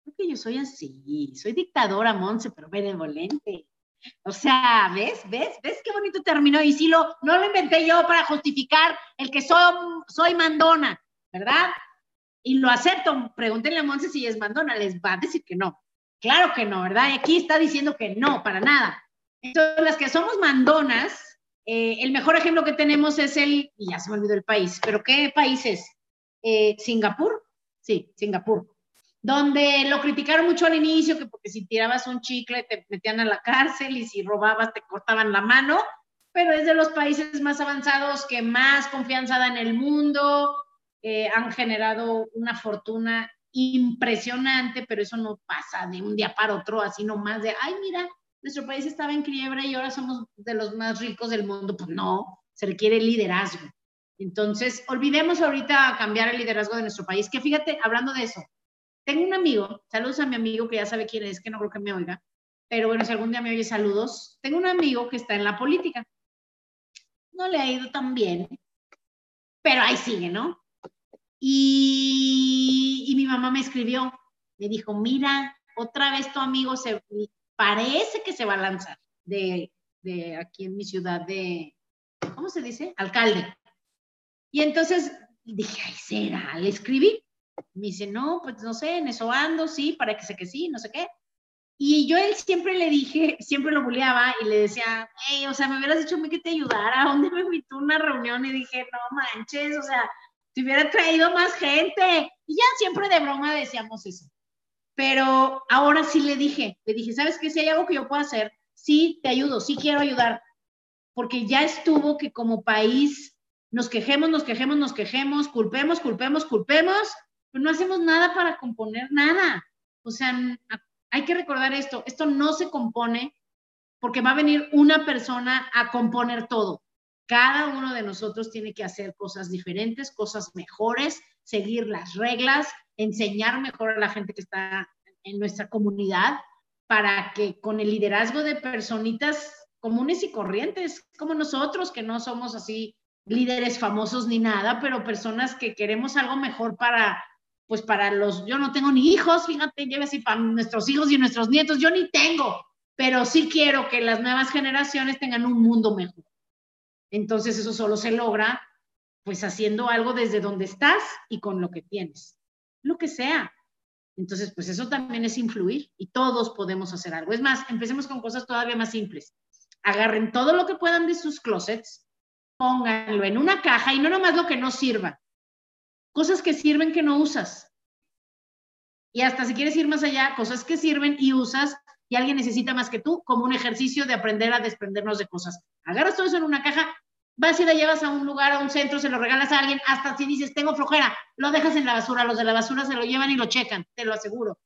Porque yo soy así, soy dictadora, Monse, pero benevolente. O sea, ¿ves? ¿Ves? ¿Ves qué bonito terminó? Y si lo, no lo inventé yo para justificar el que soy, soy mandona, ¿verdad? Y lo acepto. Pregúntenle a Monse si es mandona, les va a decir que no. Claro que no, ¿verdad? Y aquí está diciendo que no, para nada. Entonces, las que somos mandonas, eh, el mejor ejemplo que tenemos es el, y ya se me olvidó el país, pero ¿qué país es? Eh, ¿Singapur? Sí, Singapur donde lo criticaron mucho al inicio, que porque si tirabas un chicle te metían a la cárcel y si robabas te cortaban la mano, pero es de los países más avanzados que más confianza da en el mundo, eh, han generado una fortuna impresionante, pero eso no pasa de un día para otro, así nomás de, ay, mira, nuestro país estaba en quiebra y ahora somos de los más ricos del mundo. Pues no, se requiere liderazgo. Entonces, olvidemos ahorita cambiar el liderazgo de nuestro país, que fíjate, hablando de eso, tengo un amigo, saludos a mi amigo que ya sabe quién es, que no creo que me oiga, pero bueno, si algún día me oye, saludos. Tengo un amigo que está en la política. No le ha ido tan bien, pero ahí sigue, ¿no? Y, mi mamá me escribió, me dijo, mira, otra vez tu amigo se parece que se va a lanzar de, aquí en mi ciudad de, ¿cómo se dice? Alcalde. Y entonces dije, ay, será, le escribí me dice, no, pues no sé, en eso ando, sí, para que sé que sí, no sé qué. Y yo él siempre le dije, siempre lo buleaba y le decía, hey, o sea, me hubieras dicho a mí que te ayudara, ¿a dónde me invitó una reunión? Y dije, no manches, o sea, te hubiera traído más gente. Y ya siempre de broma decíamos eso. Pero ahora sí le dije, le dije, ¿sabes qué? Si hay algo que yo pueda hacer, sí, te ayudo, sí quiero ayudar. Porque ya estuvo que como país nos quejemos, nos quejemos, nos quejemos, culpemos, culpemos, culpemos, pero no hacemos nada para componer nada. O sea, hay que recordar esto, esto no se compone porque va a venir una persona a componer todo. Cada uno de nosotros tiene que hacer cosas diferentes, cosas mejores, seguir las reglas, enseñar mejor a la gente que está en nuestra comunidad para que con el liderazgo de personitas comunes y corrientes como nosotros, que no somos así líderes famosos ni nada, pero personas que queremos algo mejor para pues para los, yo no tengo ni hijos, fíjate, lleve así para nuestros hijos y nuestros nietos, yo ni tengo, pero sí quiero que las nuevas generaciones tengan un mundo mejor. Entonces eso solo se logra pues haciendo algo desde donde estás y con lo que tienes. lo que sea. Entonces, pues eso también es influir y todos podemos hacer algo. Es más, empecemos con cosas todavía más simples. Agarren todo lo que puedan de sus closets, pónganlo en una caja y no nomás lo que no sirva. Cosas que sirven que no usas. Y hasta si quieres ir más allá, cosas que sirven y usas y alguien necesita más que tú, como un ejercicio de aprender a desprendernos de cosas. Agarras todo eso en una caja, vas y la llevas a un lugar, a un centro, se lo regalas a alguien, hasta si dices, tengo flojera, lo dejas en la basura, los de la basura se lo llevan y lo checan, te lo aseguro.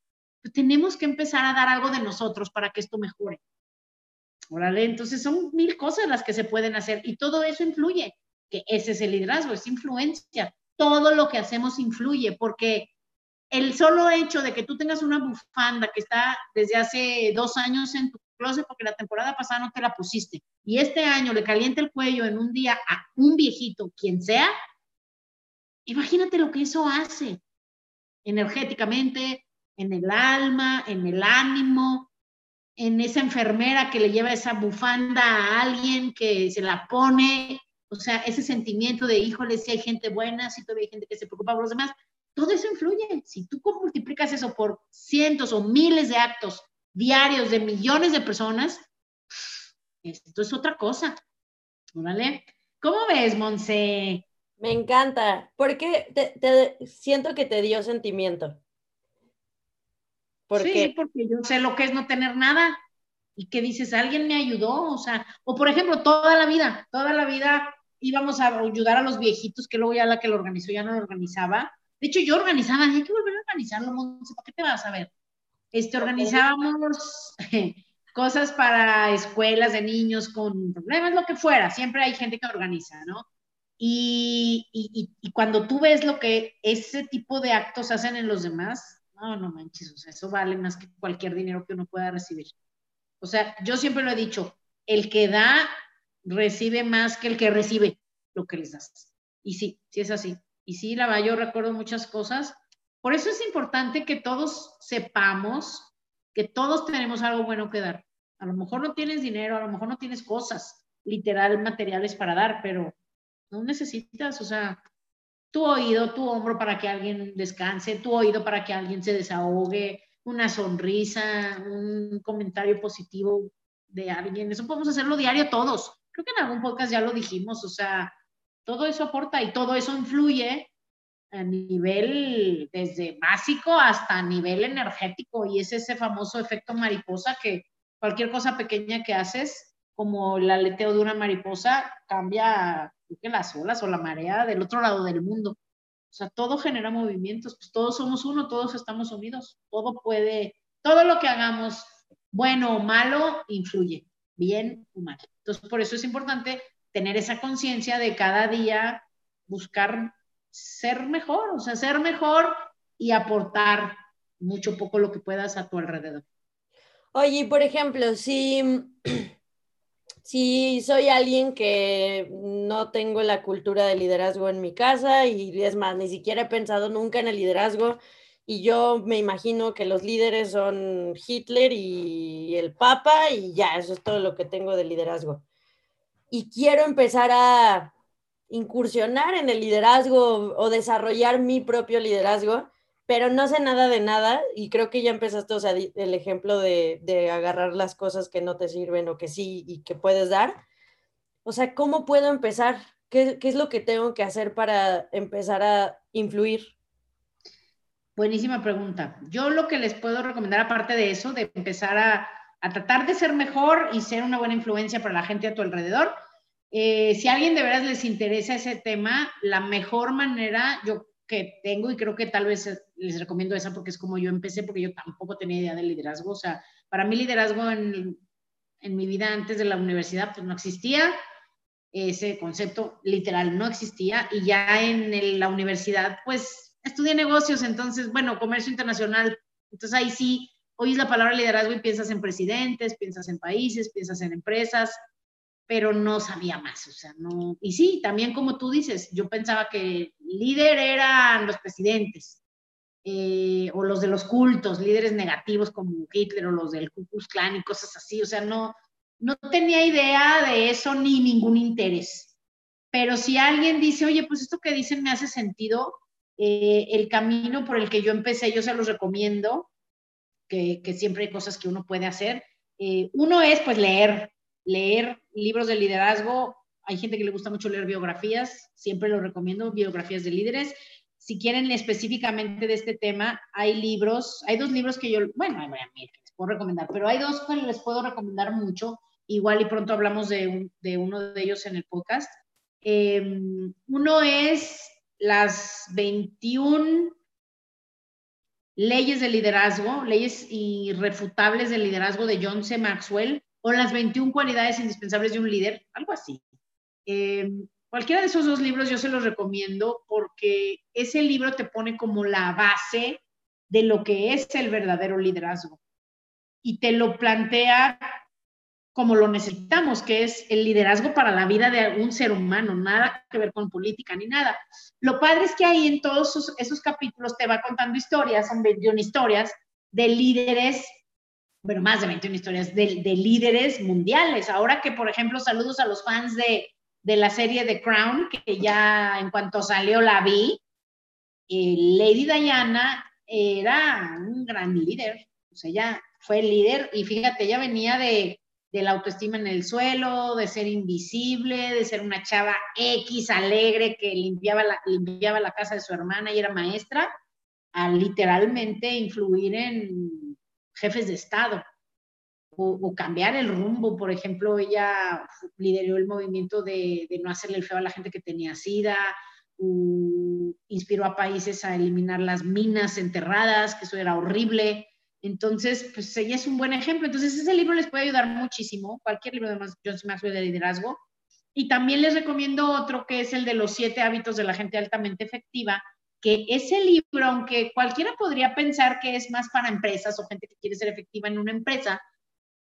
tenemos que empezar a dar algo de nosotros para que esto mejore. Órale, entonces son mil cosas las que se pueden hacer y todo eso influye, que ese es el liderazgo, es influencia. Todo lo que hacemos influye porque el solo hecho de que tú tengas una bufanda que está desde hace dos años en tu closet porque la temporada pasada no te la pusiste y este año le calienta el cuello en un día a un viejito, quien sea, imagínate lo que eso hace energéticamente, en el alma, en el ánimo, en esa enfermera que le lleva esa bufanda a alguien que se la pone, o sea, ese sentimiento de, híjole, si hay gente buena, si todavía hay gente que se preocupa por los demás, todo eso influye. Si tú multiplicas eso por cientos o miles de actos diarios de millones de personas, esto es otra cosa. ¿Vale? ¿Cómo ves, Monse? Me encanta, porque te, siento que te dio sentimiento. Sí, porque yo sé lo que es no tener nada y que dices, alguien me ayudó, o sea, o por ejemplo, toda la vida, toda la vida íbamos a ayudar a los viejitos, que luego ya la que lo organizó ya no lo organizaba, de hecho, yo organizaba, hay que volver a organizarlo, ¿para qué te vas a ver? Este, organizábamos cosas para escuelas de niños con problemas, lo que fuera, siempre hay gente que organiza, ¿no? Y, y, y, cuando tú ves lo que ese tipo de actos hacen en los demás, no, no manches, o sea, eso vale más que cualquier dinero que uno pueda recibir. O sea, yo siempre lo he dicho, el que da recibe más que el que recibe lo que les das. Y sí, sí es así. Y sí, la verdad, yo recuerdo muchas cosas. Por eso es importante que todos sepamos que todos tenemos algo bueno que dar. A lo mejor no tienes dinero, a lo mejor no tienes cosas literal materiales para dar, pero no necesitas, o sea, tu oído, tu hombro para que alguien descanse, tu oído para que alguien se desahogue, una sonrisa, un comentario positivo de alguien. Eso podemos hacerlo diario todos. Creo que en algún podcast ya lo dijimos, o sea, todo eso aporta y todo eso influye a nivel desde básico hasta nivel energético y es ese famoso efecto mariposa que cualquier cosa pequeña que haces, como el aleteo de una mariposa, cambia que las olas o la marea del otro lado del mundo. O sea, todo genera movimientos, pues todos somos uno, todos estamos unidos, todo puede, todo lo que hagamos, bueno o malo, influye, bien o mal. Entonces, por eso es importante tener esa conciencia de cada día buscar ser mejor, o sea, ser mejor y aportar mucho poco lo que puedas a tu alrededor. Oye, por ejemplo, si, si soy alguien que no tengo la cultura de liderazgo en mi casa y es más, ni siquiera he pensado nunca en el liderazgo y yo me imagino que los líderes son Hitler y el Papa y ya, eso es todo lo que tengo de liderazgo y quiero empezar a incursionar en el liderazgo o desarrollar mi propio liderazgo, pero no sé nada de nada y creo que ya empezaste, o sea, el ejemplo de, de agarrar las cosas que no te sirven o que sí y que puedes dar. O sea, ¿cómo puedo empezar? ¿Qué, ¿Qué, es lo que tengo que hacer para empezar a influir? Buenísima pregunta. Yo lo que les puedo recomendar, aparte de eso, de empezar a, a tratar de ser mejor y ser una buena influencia para la gente a tu alrededor, eh, si a alguien de veras les interesa ese tema, la mejor manera yo que tengo, y creo que tal vez les recomiendo esa porque es como yo empecé, porque yo tampoco tenía idea de liderazgo, o sea, para mí liderazgo en, en mi vida antes de la universidad pues no existía, ese concepto literal no existía, y ya en la universidad pues estudié negocios, entonces, bueno, comercio internacional, entonces ahí sí, oyes la palabra liderazgo y piensas en presidentes, piensas en países, piensas en empresas, pero no sabía más, o sea, no, y sí, también como tú dices, yo pensaba que líder eran los presidentes, eh, o los de los cultos, líderes negativos como Hitler o los del Ku Klux Klan y cosas así, o sea, no, no tenía idea de eso ni ningún interés. Pero si alguien dice, oye, pues esto que dicen me hace sentido, Eh, el camino por el que yo empecé, yo se los recomiendo, que, siempre hay cosas que uno puede hacer. Eh, uno es pues leer, leer libros de liderazgo. Hay gente que le gusta mucho leer biografías, siempre lo recomiendo, biografías de líderes. Si quieren específicamente de este tema, hay libros, hay dos libros que yo, bueno, hay que les puedo recomendar, pero hay dos que les puedo recomendar mucho. Igual y pronto hablamos de, uno de ellos en el podcast. Em, uno es las 21 leyes de liderazgo, leyes irrefutables de liderazgo de John C. Maxwell, o las 21 cualidades indispensables de un líder, algo así. Em, cualquiera de esos dos libros yo se los recomiendo porque ese libro te pone como la base de lo que es el verdadero liderazgo y te lo plantea como lo necesitamos, que es el liderazgo para la vida de un ser humano, nada que ver con política ni nada. Lo padre es que ahí en todos esos, capítulos te va contando historias, son 21 historias de líderes, bueno, más de 21 historias de, de líderes mundiales. Ahora que, por ejemplo, saludos a los fans de, de la serie The Crown, que ya en cuanto salió la vi, eh, Lady Diana era un gran líder, o sea, ella fue líder y fíjate, ella venía de de la autoestima en el suelo, de ser invisible, de ser una chava X alegre que limpiaba la, limpiaba la casa de su hermana y era maestra, a literalmente influir en jefes de Estado o, cambiar el rumbo. Por ejemplo, ella lideró el movimiento de, no hacerle el feo a la gente que tenía SIDA, inspiró a países a eliminar las minas enterradas, que eso era horrible. Entonces, pues ella es un buen ejemplo. Entonces, ese libro les puede ayudar muchísimo, cualquier libro de John C. Maxwell de liderazgo. Y también les recomiendo otro que es el de los siete hábitos de la gente altamente efectiva, que ese libro, aunque cualquiera podría pensar que es más para empresas o gente que quiere ser efectiva en una empresa,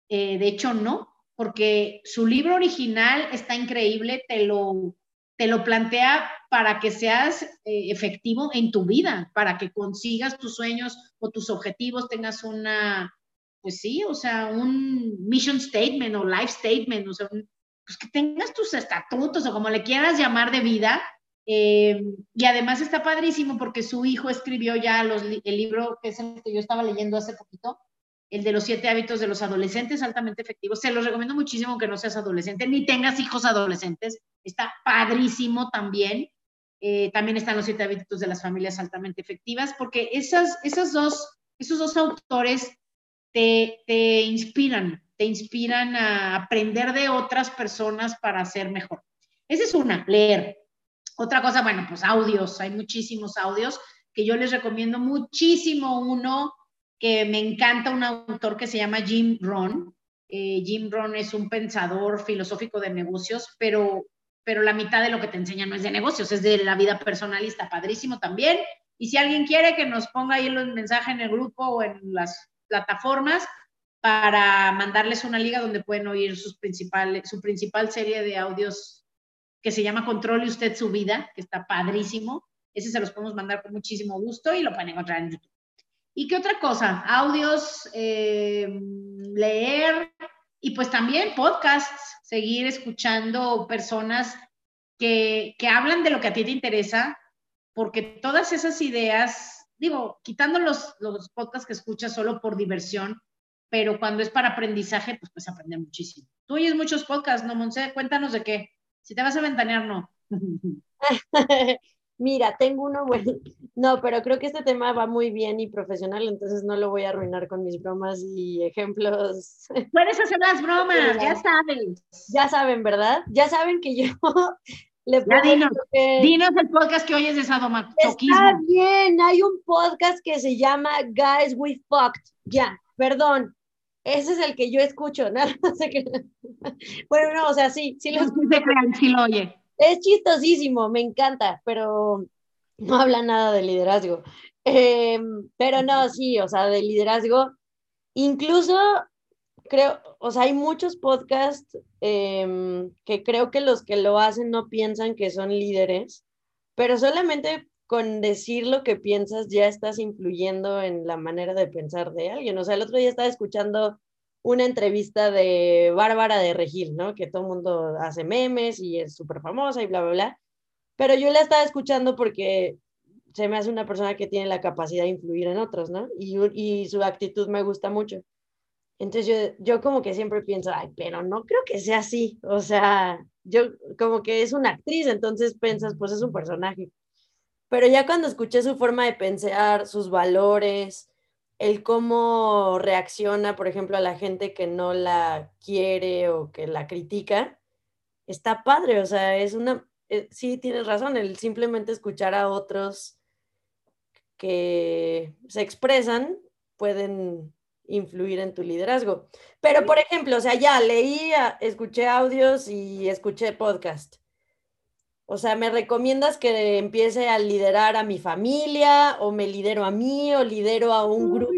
eh, de hecho no, porque su libro original está increíble, te lo, te lo plantea para que seas eh, efectivo en tu vida, para que consigas tus sueños o tus objetivos, tengas una, pues sí, o sea, un mission statement o life statement, o sea, pues que tengas tus estatutos o como le quieras llamar de vida. Eh, y además está padrísimo porque su hijo escribió ya los, el libro que es el que yo estaba leyendo hace poquito, el de los siete hábitos de los adolescentes altamente efectivos. Se los recomiendo muchísimo que no seas adolescente ni tengas hijos adolescentes. Está padrísimo también. Eh, también están los siete hábitos de las familias altamente efectivas, porque esas, esas dos, esos dos autores te, te inspiran, te inspiran a aprender de otras personas para ser mejor. Esa es una, leer. Otra cosa, bueno, pues audios, hay muchísimos audios que yo les recomiendo muchísimo uno que me encanta un autor que se llama Jim Rohn. Eh, Jim Rohn es un pensador filosófico de negocios, pero, pero la mitad de lo que te enseña no es de negocios, es de la vida personalista, padrísimo también. Y si alguien quiere que nos ponga ahí los mensajes en el grupo o en las plataformas para mandarles una liga donde pueden oír sus principales, su principal serie de audios que se llama Controle usted su vida, que está padrísimo. Ese se los podemos mandar con muchísimo gusto y lo pueden encontrar en YouTube. ¿Y qué otra cosa? Audios, eh, leer y pues también podcasts, seguir escuchando personas que, que, hablan de lo que a ti te interesa, porque todas esas ideas, digo, quitando los, los podcasts que escuchas solo por diversión, pero cuando es para aprendizaje, pues puedes aprender muchísimo. Tú oyes muchos podcasts, ¿no, Monse? Cuéntanos de qué. Si te vas a ventanear, no. Mira, tengo uno bueno. No, pero creo que este tema va muy bien y profesional, entonces no lo voy a arruinar con mis bromas y ejemplos. Puedes hacer las bromas, ya saben. Ya saben, ¿verdad? Ya saben que yo le ya dinos, dinos el podcast que oyes de sadomasoquismo. Está bien, hay un podcast que se llama Guys We Fucked. Ya, perdón. Ese es el que yo escucho, ¿no? bueno, no, o sea, sí, sí lo escucho. Sí lo oye es chistosísimo, me encanta, pero no habla nada de liderazgo. Em, pero no, sí, o sea, de liderazgo. Incluso creo, o sea, hay muchos podcasts em, que creo que los que lo hacen no piensan que son líderes, pero solamente con decir lo que piensas ya estás influyendo en la manera de pensar de alguien. O sea, el otro día estaba escuchando una entrevista de Bárbara de Regil, ¿no? Que todo el mundo hace memes y es súper famosa y bla, bla, bla. Pero yo la estaba escuchando porque se me hace una persona que tiene la capacidad de influir en otros, ¿no? Y, y su actitud me gusta mucho. Entonces yo, yo como que siempre pienso, ay, pero no creo que sea así. O sea, yo como que es una actriz, entonces piensas, pues es un personaje. Pero ya cuando escuché su forma de pensar, sus valores, el cómo reacciona, por ejemplo, a la gente que no la quiere o que la critica, está padre. O sea, es una, eh, sí tienes razón, el simplemente escuchar a otros que se expresan pueden influir en tu liderazgo. Pero, por ejemplo, o sea, ya leí, escuché audios y escuché podcast. O sea, ¿me recomiendas que empiece a liderar a mi familia o me lidero a mí o lidero a un grupo?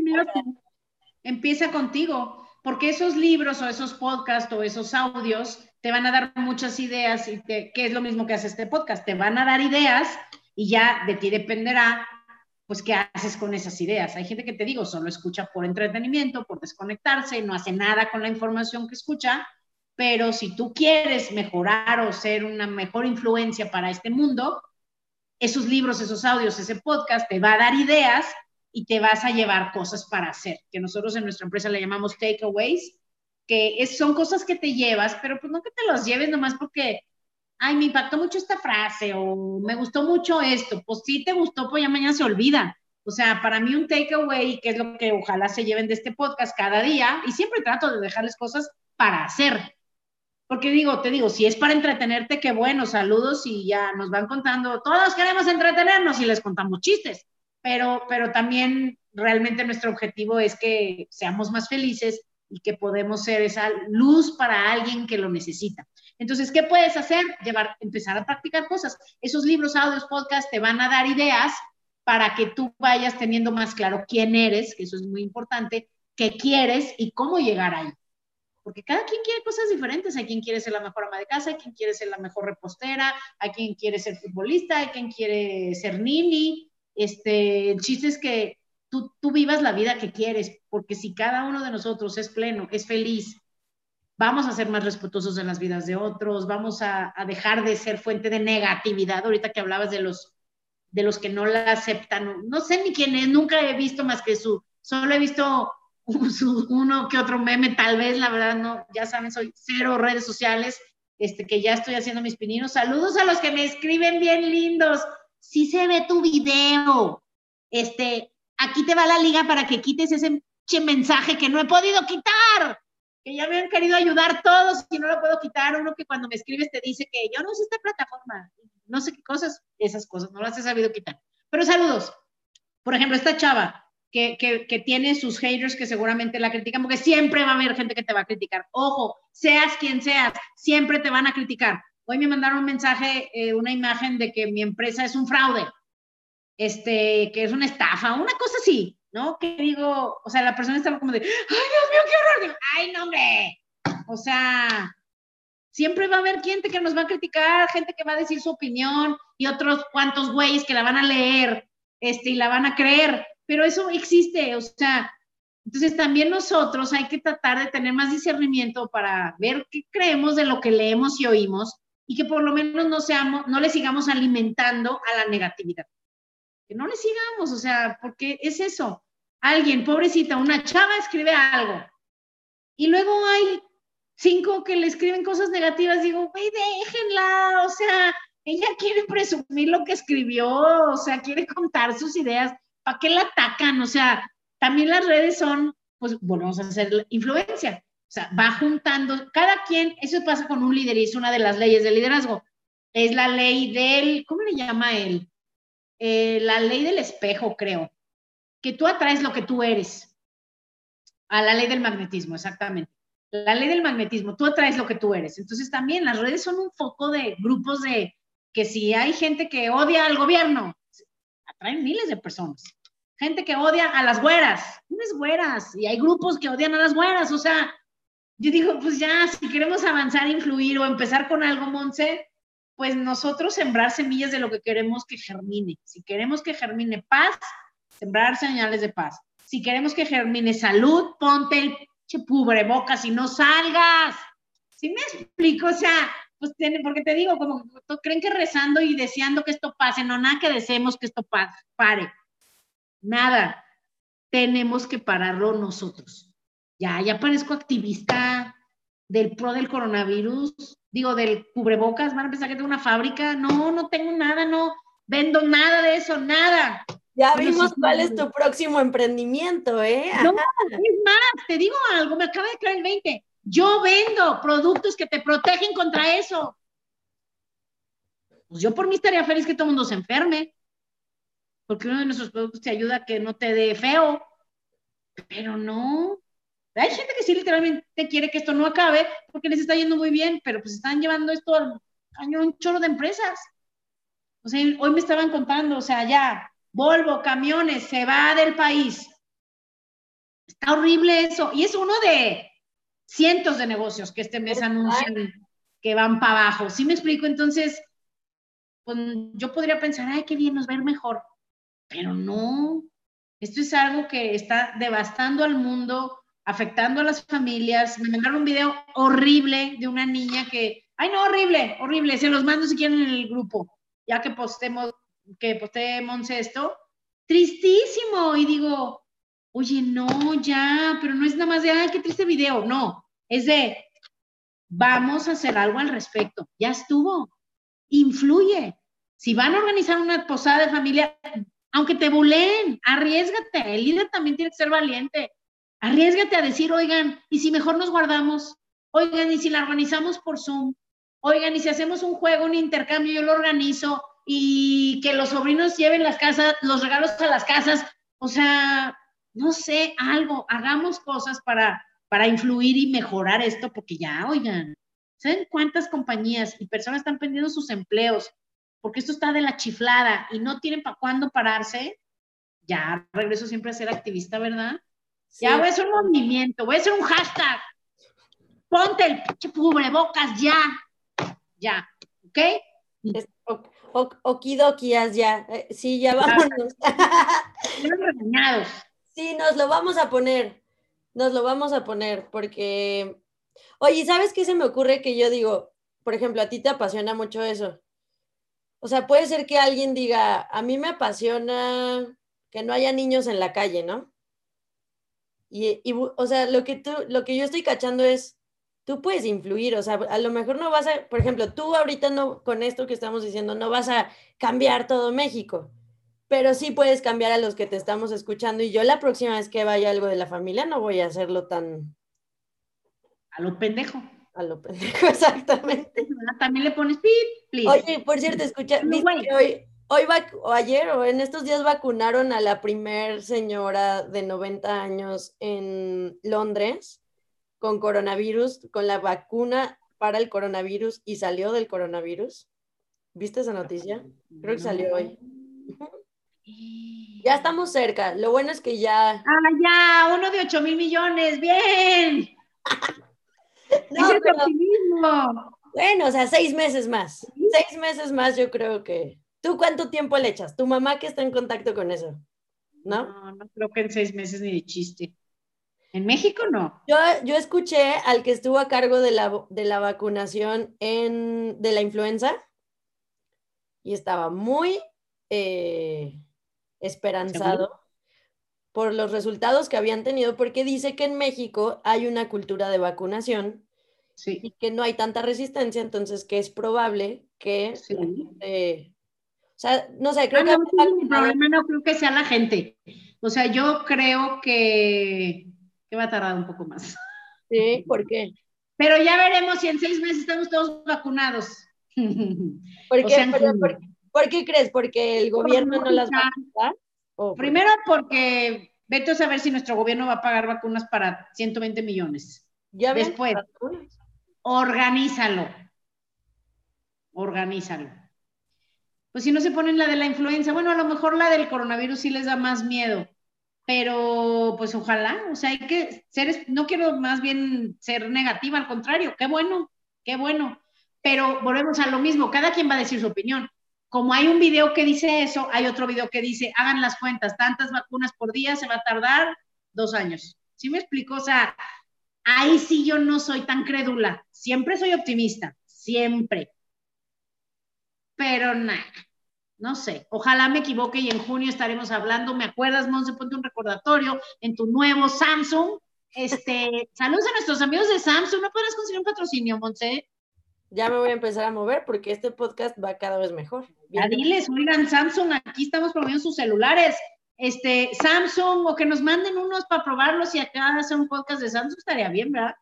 empieza contigo, porque esos libros o esos podcasts o esos audios te van a dar muchas ideas y que es lo mismo que hace este podcast, te van a dar ideas y ya de ti dependerá pues ¿qué haces con esas ideas? Hay gente que te digo, solo escucha por entretenimiento, por desconectarse, no hace nada con la información que escucha, pero si tú quieres mejorar o ser una mejor influencia para este mundo, esos libros, esos audios, ese podcast te va a dar ideas y te vas a llevar cosas para hacer, que nosotros en nuestra empresa le llamamos takeaways, que son cosas que te llevas, pero pues no que te los lleves nomás porque ay, me impactó mucho esta frase o me gustó mucho esto, pues sí te gustó, pues ya mañana se olvida. O sea, para mí un takeaway, que es lo que ojalá se lleven de este podcast cada día, y siempre trato de dejarles cosas para hacer. Porque digo, te digo, si es para entretenerte, qué bueno, saludos y ya nos van contando, todos queremos entretenernos y les contamos chistes, pero, pero también realmente nuestro objetivo es que seamos más felices y que podemos ser esa luz para alguien que lo necesita. Entonces, ¿qué puedes hacer? Llevar, empezar a practicar cosas. Esos libros, audios, podcasts te van a dar ideas para que tú vayas teniendo más claro quién eres, que eso es muy importante, qué quieres y cómo llegar ahí. Porque cada quien quiere cosas diferentes. Hay quien quiere ser la mejor ama de casa, hay quien quiere ser la mejor repostera, hay quien quiere ser futbolista, hay quien quiere ser nini. Este, el chiste es que tú, tú vivas la vida que quieres, porque si cada uno de nosotros es pleno, es feliz, vamos a ser más respetuosos en las vidas de otros, vamos a, dejar de ser fuente de negatividad. Ahorita que hablabas de los, de los que no la aceptan, no sé ni quién es, nunca he visto más que su, solo he visto uno que otro meme, tal vez, la verdad, no, ya saben, soy cero redes sociales, este, que ya estoy haciendo mis pininos. Saludos a los que me escriben bien lindos. Sí se ve tu video. Este, aquí te va la liga para que quites ese mensaje que no he podido quitar que ya me han querido ayudar todos y no lo puedo quitar. Uno que cuando me escribes te dice que yo no uso esta plataforma, no sé qué cosas, esas cosas, no las he sabido quitar. Pero saludos. Por ejemplo, esta chava que, que, tiene sus haters que seguramente la critican, porque siempre va a haber gente que te va a criticar. Ojo, seas quien seas, siempre te van a criticar. Hoy me mandaron un mensaje, eh, una imagen de que mi empresa es un fraude, este, que es una estafa, una cosa así. ¿no? Que digo, o sea, la persona estaba como de, ay, Dios mío, qué horror. ay, no, hombre. O sea, siempre va a haber gente que nos va a criticar, gente que va a decir su opinión y otros cuantos güeyes que la van a leer este, y la van a creer. Pero eso existe, o sea, entonces también nosotros hay que tratar de tener más discernimiento para ver qué creemos de lo que leemos y oímos y que por lo menos no seamos, no le sigamos alimentando a la negatividad. Que no le sigamos, o sea, porque es eso alguien, pobrecita, una chava escribe algo y luego hay cinco que le escriben cosas negativas, digo, güey, déjenla, o sea, ella quiere presumir lo que escribió, o sea, quiere contar sus ideas, ¿para qué la atacan? O sea, también las redes son, pues, volvemos a hacer influencia, o sea, va juntando, cada quien, eso pasa con un líder y es una de las leyes del liderazgo, es la ley del, ¿cómo le llama él? Eh, la ley del espejo, creo que tú atraes lo que tú eres. A la ley del magnetismo, exactamente. La ley del magnetismo, tú atraes lo que tú eres. Entonces también las redes son un foco de grupos de que si hay gente que odia al gobierno, atraen miles de personas. Gente que odia a las güeras, unas güeras, y hay grupos que odian a las güeras. O sea, yo digo, pues ya, si queremos avanzar, influir o empezar con algo, Monse, pues nosotros sembrar semillas de lo que queremos que germine. Si queremos que germine paz, sembrar señales de paz. Si queremos que germine salud, ponte el cubrebocas y no salgas. ¿Sí me explico? O sea, pues porque te digo, como creen que rezando y deseando que esto pase, no, nada que deseemos que esto pare, nada, tenemos que pararlo nosotros. Ya, ya parezco activista del pro del coronavirus, digo, del cubrebocas, van a pensar que tengo una fábrica, no, no tengo nada, no vendo nada de eso, nada. Ya vimos cuál es tu próximo emprendimiento, ¿eh? No, es más, te digo algo, me acaba de caer el 20. Yo vendo productos que te protegen contra eso. Pues yo por mí estaría feliz que todo el mundo se enferme, porque uno de nuestros productos te ayuda a que no te dé feo, pero no. Hay gente que sí literalmente quiere que esto no acabe porque les está yendo muy bien, pero pues están llevando esto al cañón un chorro de empresas. O sea, hoy me estaban contando, o sea, ya, Volvo, camiones, se va del país. Está horrible eso. Y es uno de cientos de negocios que este mes anuncian que van para abajo. ¿Sí me explico? Entonces, pues, yo podría pensar, ay, qué bien, nos va a ir mejor. Pero no. Esto es algo que está devastando al mundo, afectando a las familias. Me mandaron un video horrible de una niña que, ay, no, horrible, horrible. Se los mando si quieren en el grupo, ya que postemos, que posté Monse esto. Tristísimo. Y digo, oye, no, ya, pero no es nada más de, ay, qué triste video. No, es de, vamos a hacer algo al respecto. Ya estuvo. Influye. Si van a organizar una posada de familia, aunque te buleen, arriesgate. El líder también tiene que ser valiente. Arriesgate a decir, oigan, ¿y si mejor nos guardamos? Oigan, ¿y si la organizamos por Zoom? Oigan, ¿y si hacemos un juego, un intercambio, yo lo organizo y que los sobrinos lleven las casas, los regalos a las casas? O sea, no sé, algo, hagamos cosas para, para influir y mejorar esto, porque ya, oigan, ¿saben cuántas compañías y personas están perdiendo sus empleos? Porque esto está de la chiflada y no tienen para cuándo pararse. Ya regreso siempre a ser activista, ¿verdad? Ya voy a hacer un movimiento, voy a hacer un hashtag. Ponte el cubrebocas ya. Ya, ¿ok? Okidokias ya. Eh, sí, ya vámonos. regañados. Sí, nos lo vamos a poner. Nos lo vamos a poner porque. Oye, ¿sabes qué se me ocurre? Que yo digo, por ejemplo, a ti te apasiona mucho eso. O sea, puede ser que alguien diga, a mí me apasiona que no haya niños en la calle, ¿no? Y, o sea, lo que tú, lo que yo estoy cachando es, tú puedes influir, o sea, a lo mejor no vas a, por ejemplo, tú ahorita no, con esto que estamos diciendo, no vas a cambiar todo México, pero sí puedes cambiar a los que te estamos escuchando y yo la próxima vez que vaya algo de la familia no voy a hacerlo tan... A lo pendejo. A lo pendejo, exactamente. También le pones pip, please. Oye, por cierto, escucha, hoy, hoy o ayer o en estos días vacunaron a la primer señora de 90 años en Londres con coronavirus, con la vacuna para el coronavirus y salió del coronavirus. ¿Viste esa noticia? Creo que salió hoy. Ya estamos cerca. Lo bueno es que ya. Ah, ya, uno de 8 mil millones. Bien. no, optimismo. Bueno, o sea, seis meses más. Seis meses más, yo creo que. ¿Tú cuánto tiempo le echas? ¿Tu mamá que está en contacto con eso? ¿No? No, no creo que en seis meses ni de chiste. ¿En México no? Yo, yo escuché al que estuvo a cargo de la, de la vacunación en, de la influenza y estaba muy eh, esperanzado por los resultados que habían tenido, porque dice que en México hay una cultura de vacunación y que no hay tanta resistencia, entonces que es probable que... o sea, no sé, creo ah, que... No, problema no creo que sea la gente. O sea, yo creo que va a tardar un poco más. Sí, ¿por qué? Pero ya veremos si en seis meses estamos todos vacunados. ¿Por qué, crees? ¿Porque el gobierno no las va a pagar? Primero porque vete a saber si nuestro gobierno va a pagar vacunas para 120 millones. Ya Después, organízalo. Organízalo. Pues si no se ponen la de la influenza, bueno, a lo mejor la del coronavirus sí les da más miedo pero pues ojalá, o sea, hay que ser, no quiero más bien ser negativa, al contrario, qué bueno, qué bueno, pero volvemos a lo mismo, cada quien va a decir su opinión. Como hay un video que dice eso, hay otro video que dice, hagan las cuentas, tantas vacunas por día, se va a tardar dos años. ¿Sí me explico? O sea, ahí sí yo no soy tan crédula, siempre soy optimista, siempre. Pero nada, no sé, ojalá me equivoque y en junio estaremos hablando. ¿Me acuerdas, Monse? Ponte un recordatorio en tu nuevo Samsung. Este, saludos a nuestros amigos de Samsung. ¿No podrás conseguir un patrocinio, Monse? Ya me voy a empezar a mover porque este podcast va cada vez mejor. Ya diles, oigan, Samsung, aquí estamos promoviendo sus celulares. Este, Samsung, o que nos manden unos para probarlos y acá hacer un podcast de Samsung estaría bien, ¿verdad?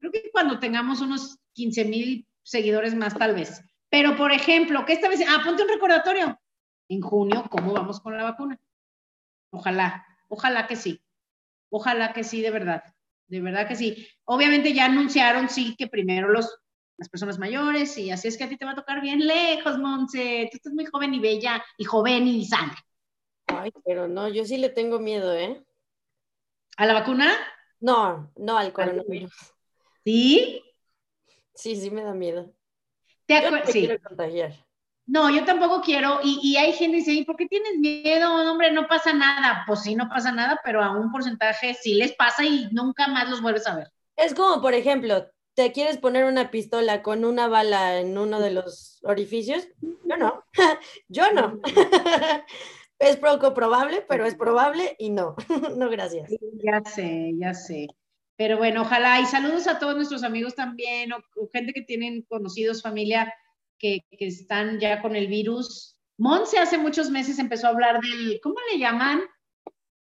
Creo que cuando tengamos unos 15 mil seguidores más, tal vez. Pero, por ejemplo, que esta vez, ah, ponte un recordatorio. En junio, ¿cómo vamos con la vacuna? Ojalá, ojalá que sí. Ojalá que sí, de verdad. De verdad que sí. Obviamente ya anunciaron, sí, que primero los, las personas mayores, y así es que a ti te va a tocar bien lejos, Monse. Tú estás muy joven y bella, y joven y sana. Ay, pero no, yo sí le tengo miedo, ¿eh? ¿A la vacuna? No, no al coronavirus. ¿Sí? Sí, sí me da miedo. ¿Te Yo no acuer- me sí. quiero contagiar. No, yo tampoco quiero. Y, y hay gente que dice, ¿y por qué tienes miedo? Hombre, no pasa nada. Pues sí, no pasa nada, pero a un porcentaje sí les pasa y nunca más los vuelves a ver. Es como, por ejemplo, ¿te quieres poner una pistola con una bala en uno de los orificios? Yo no. Yo no. es poco probable, pero es probable y no. no, gracias. Ya sé, ya sé. Pero bueno, ojalá. Y saludos a todos nuestros amigos también, o, o gente que tienen conocidos, familia, que, que están ya con el virus. Monse hace muchos meses empezó a hablar del, ¿cómo le llaman?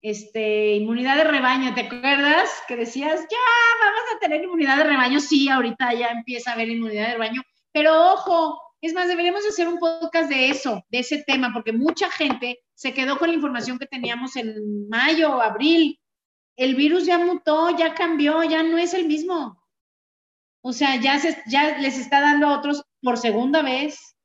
Este, inmunidad de rebaño, ¿te acuerdas? Que decías, ya, vamos a tener inmunidad de rebaño. Sí, ahorita ya empieza a haber inmunidad de rebaño. Pero ojo, es más, deberíamos hacer un podcast de eso, de ese tema, porque mucha gente se quedó con la información que teníamos en mayo o abril. El virus ya mutó, ya cambió, ya no es el mismo. O sea, ya, se, ya les está dando a otros por segunda vez.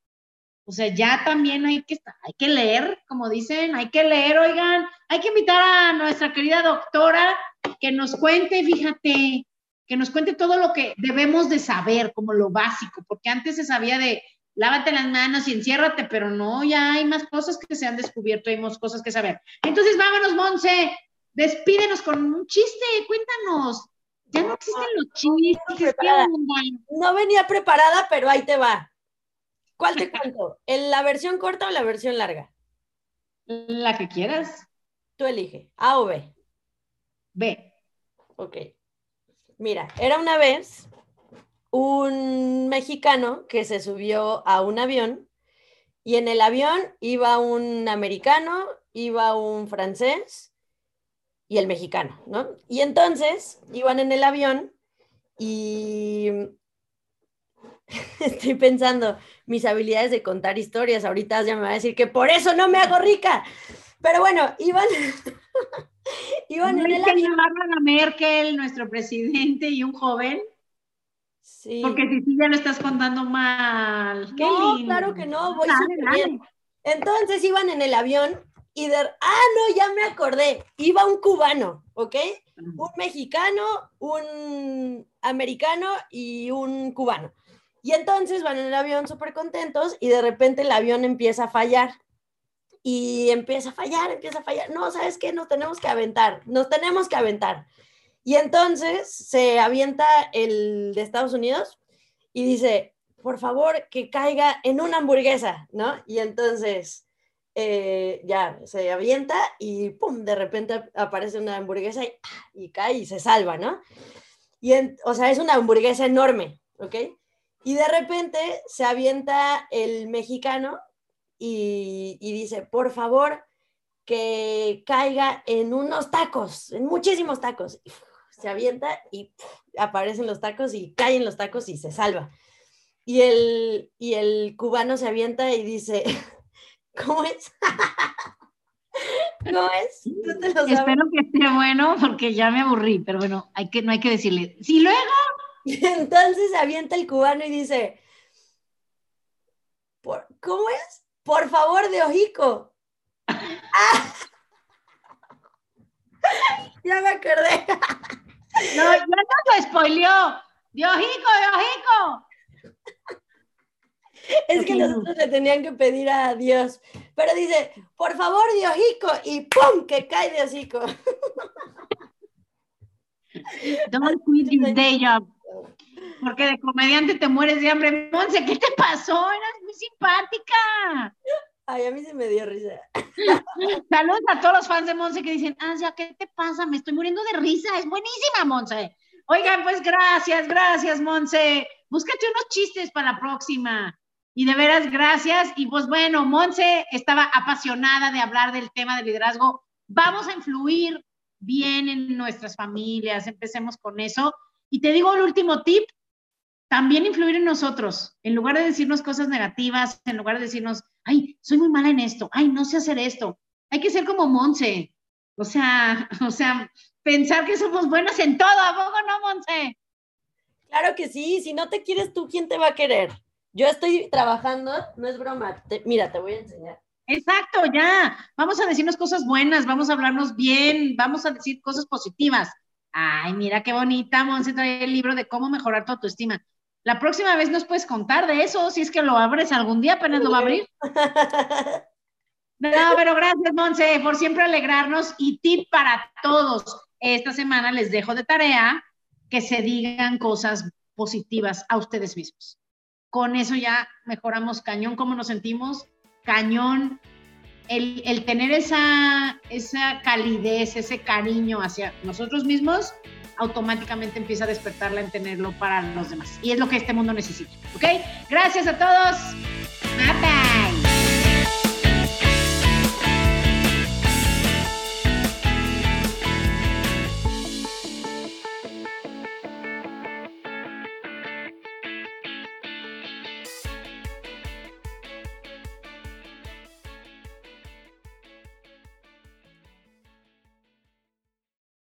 O sea, ya también hay que, hay que leer, como dicen, hay que leer, oigan, hay que invitar a nuestra querida doctora que nos cuente, fíjate, que nos cuente todo lo que debemos de saber, como lo básico, porque antes se sabía de lávate las manos y enciérrate, pero no, ya hay más cosas que se han descubierto, hay más cosas que saber. Entonces, vámonos, Monse, despídenos con un chiste, cuéntanos. Ya no existen los chistes. No venía preparada, pero ahí te va. ¿Cuál te cuento? ¿En la versión corta o la versión larga? La que quieras. Tú elige, A o B. B. Ok. Mira, era una vez un mexicano que se subió a un avión y en el avión iba un americano, iba un francés y el mexicano, ¿no? Y entonces iban en el avión y estoy pensando mis habilidades de contar historias. Ahorita ya me va a decir que por eso no me hago rica. Pero bueno, iban, iban No en el avión. a Merkel, nuestro presidente y un joven, Sí. porque si sí ya lo estás contando mal. Qué No, lindo. claro que no, voy Dale, dale. bien. Entonces iban en el avión y de... Ah, no, ya me acordé. Iba un cubano, ¿ok? Un mexicano, un americano y un cubano. Y entonces van en el avión súper contentos y de repente el avión empieza a fallar. Y empieza a fallar, empieza a fallar. No, ¿sabes qué? Nos tenemos que aventar, nos tenemos que aventar. Y entonces se avienta el de Estados Unidos y dice, por favor, que caiga en una hamburguesa, ¿no? Y entonces eh, ya se avienta y pum, de repente aparece una hamburguesa y, y cae y se salva, ¿no? Y en- o sea, es una hamburguesa enorme, ¿ok? Y de repente se avienta el mexicano y, dice, por favor, que caiga en unos tacos, en muchísimos tacos. Se avienta y aparecen los tacos y caen los tacos y se salva. Y el, y el cubano se avienta y dice, ¿cómo es? ¿Cómo es? ¿Tú te lo? Espero que esté bueno porque ya me aburrí, pero bueno, hay que, no hay que decirle. Sí, luego. Y entonces avienta el cubano y dice, "Por- ¿cómo es? Por favor, de ojico. ¡Ah! Ya me acordé. No, ya no lo spoileó. De ojico, de ojico. Es que Ok, los no. otros le tenían que pedir a Dios. Pero dice, por favor, de hocico, y ¡pum! que cae de hocico. Don't quit your day job. Porque de comediante te mueres de hambre. Monse, ¿qué te pasó? Eras muy simpática. Ay, a mí se me dio risa. Saludos a todos los fans de Monse que dicen, ah, ya, ¿qué te pasa? Me estoy muriendo de risa, es buenísima, Monse. Oigan, pues gracias, gracias, Monse. Búscate unos chistes para la próxima. Y de veras, gracias. Y pues bueno, Monse estaba apasionada de hablar del tema del liderazgo. Vamos a influir bien en nuestras familias, empecemos con eso. Y te digo el último tip, también influir en nosotros, en lugar de decirnos cosas negativas, en lugar de decirnos, ay, soy muy mala en esto, ay, no sé hacer esto. Hay que ser como Monse, o sea, o sea, pensar que somos buenos en todo, ¿a poco no, Monse? Claro que sí, si no te quieres tú, ¿quién te va a querer? Yo estoy trabajando, no es broma, mira, te voy a enseñar. Exacto, ya. Vamos a decirnos cosas buenas, vamos a hablarnos bien, vamos a decir cosas positivas. Ay, mira qué bonita, Monse trae el libro de cómo mejorar tu autoestima. La próxima vez nos puedes contar de eso, si es que lo abres algún día, apenas lo va a abrir. No, pero gracias, Monse, por siempre alegrarnos y tip para todos. Esta semana les dejo de tarea que se digan cosas positivas a ustedes mismos. Con eso ya mejoramos cañón cómo nos sentimos, cañón el, tener esa, esa calidez, ese cariño hacia nosotros mismos, automáticamente empieza a despertarla en tenerlo para los demás. Y es lo que este mundo necesita. ¿Ok? Gracias a todos. Bye.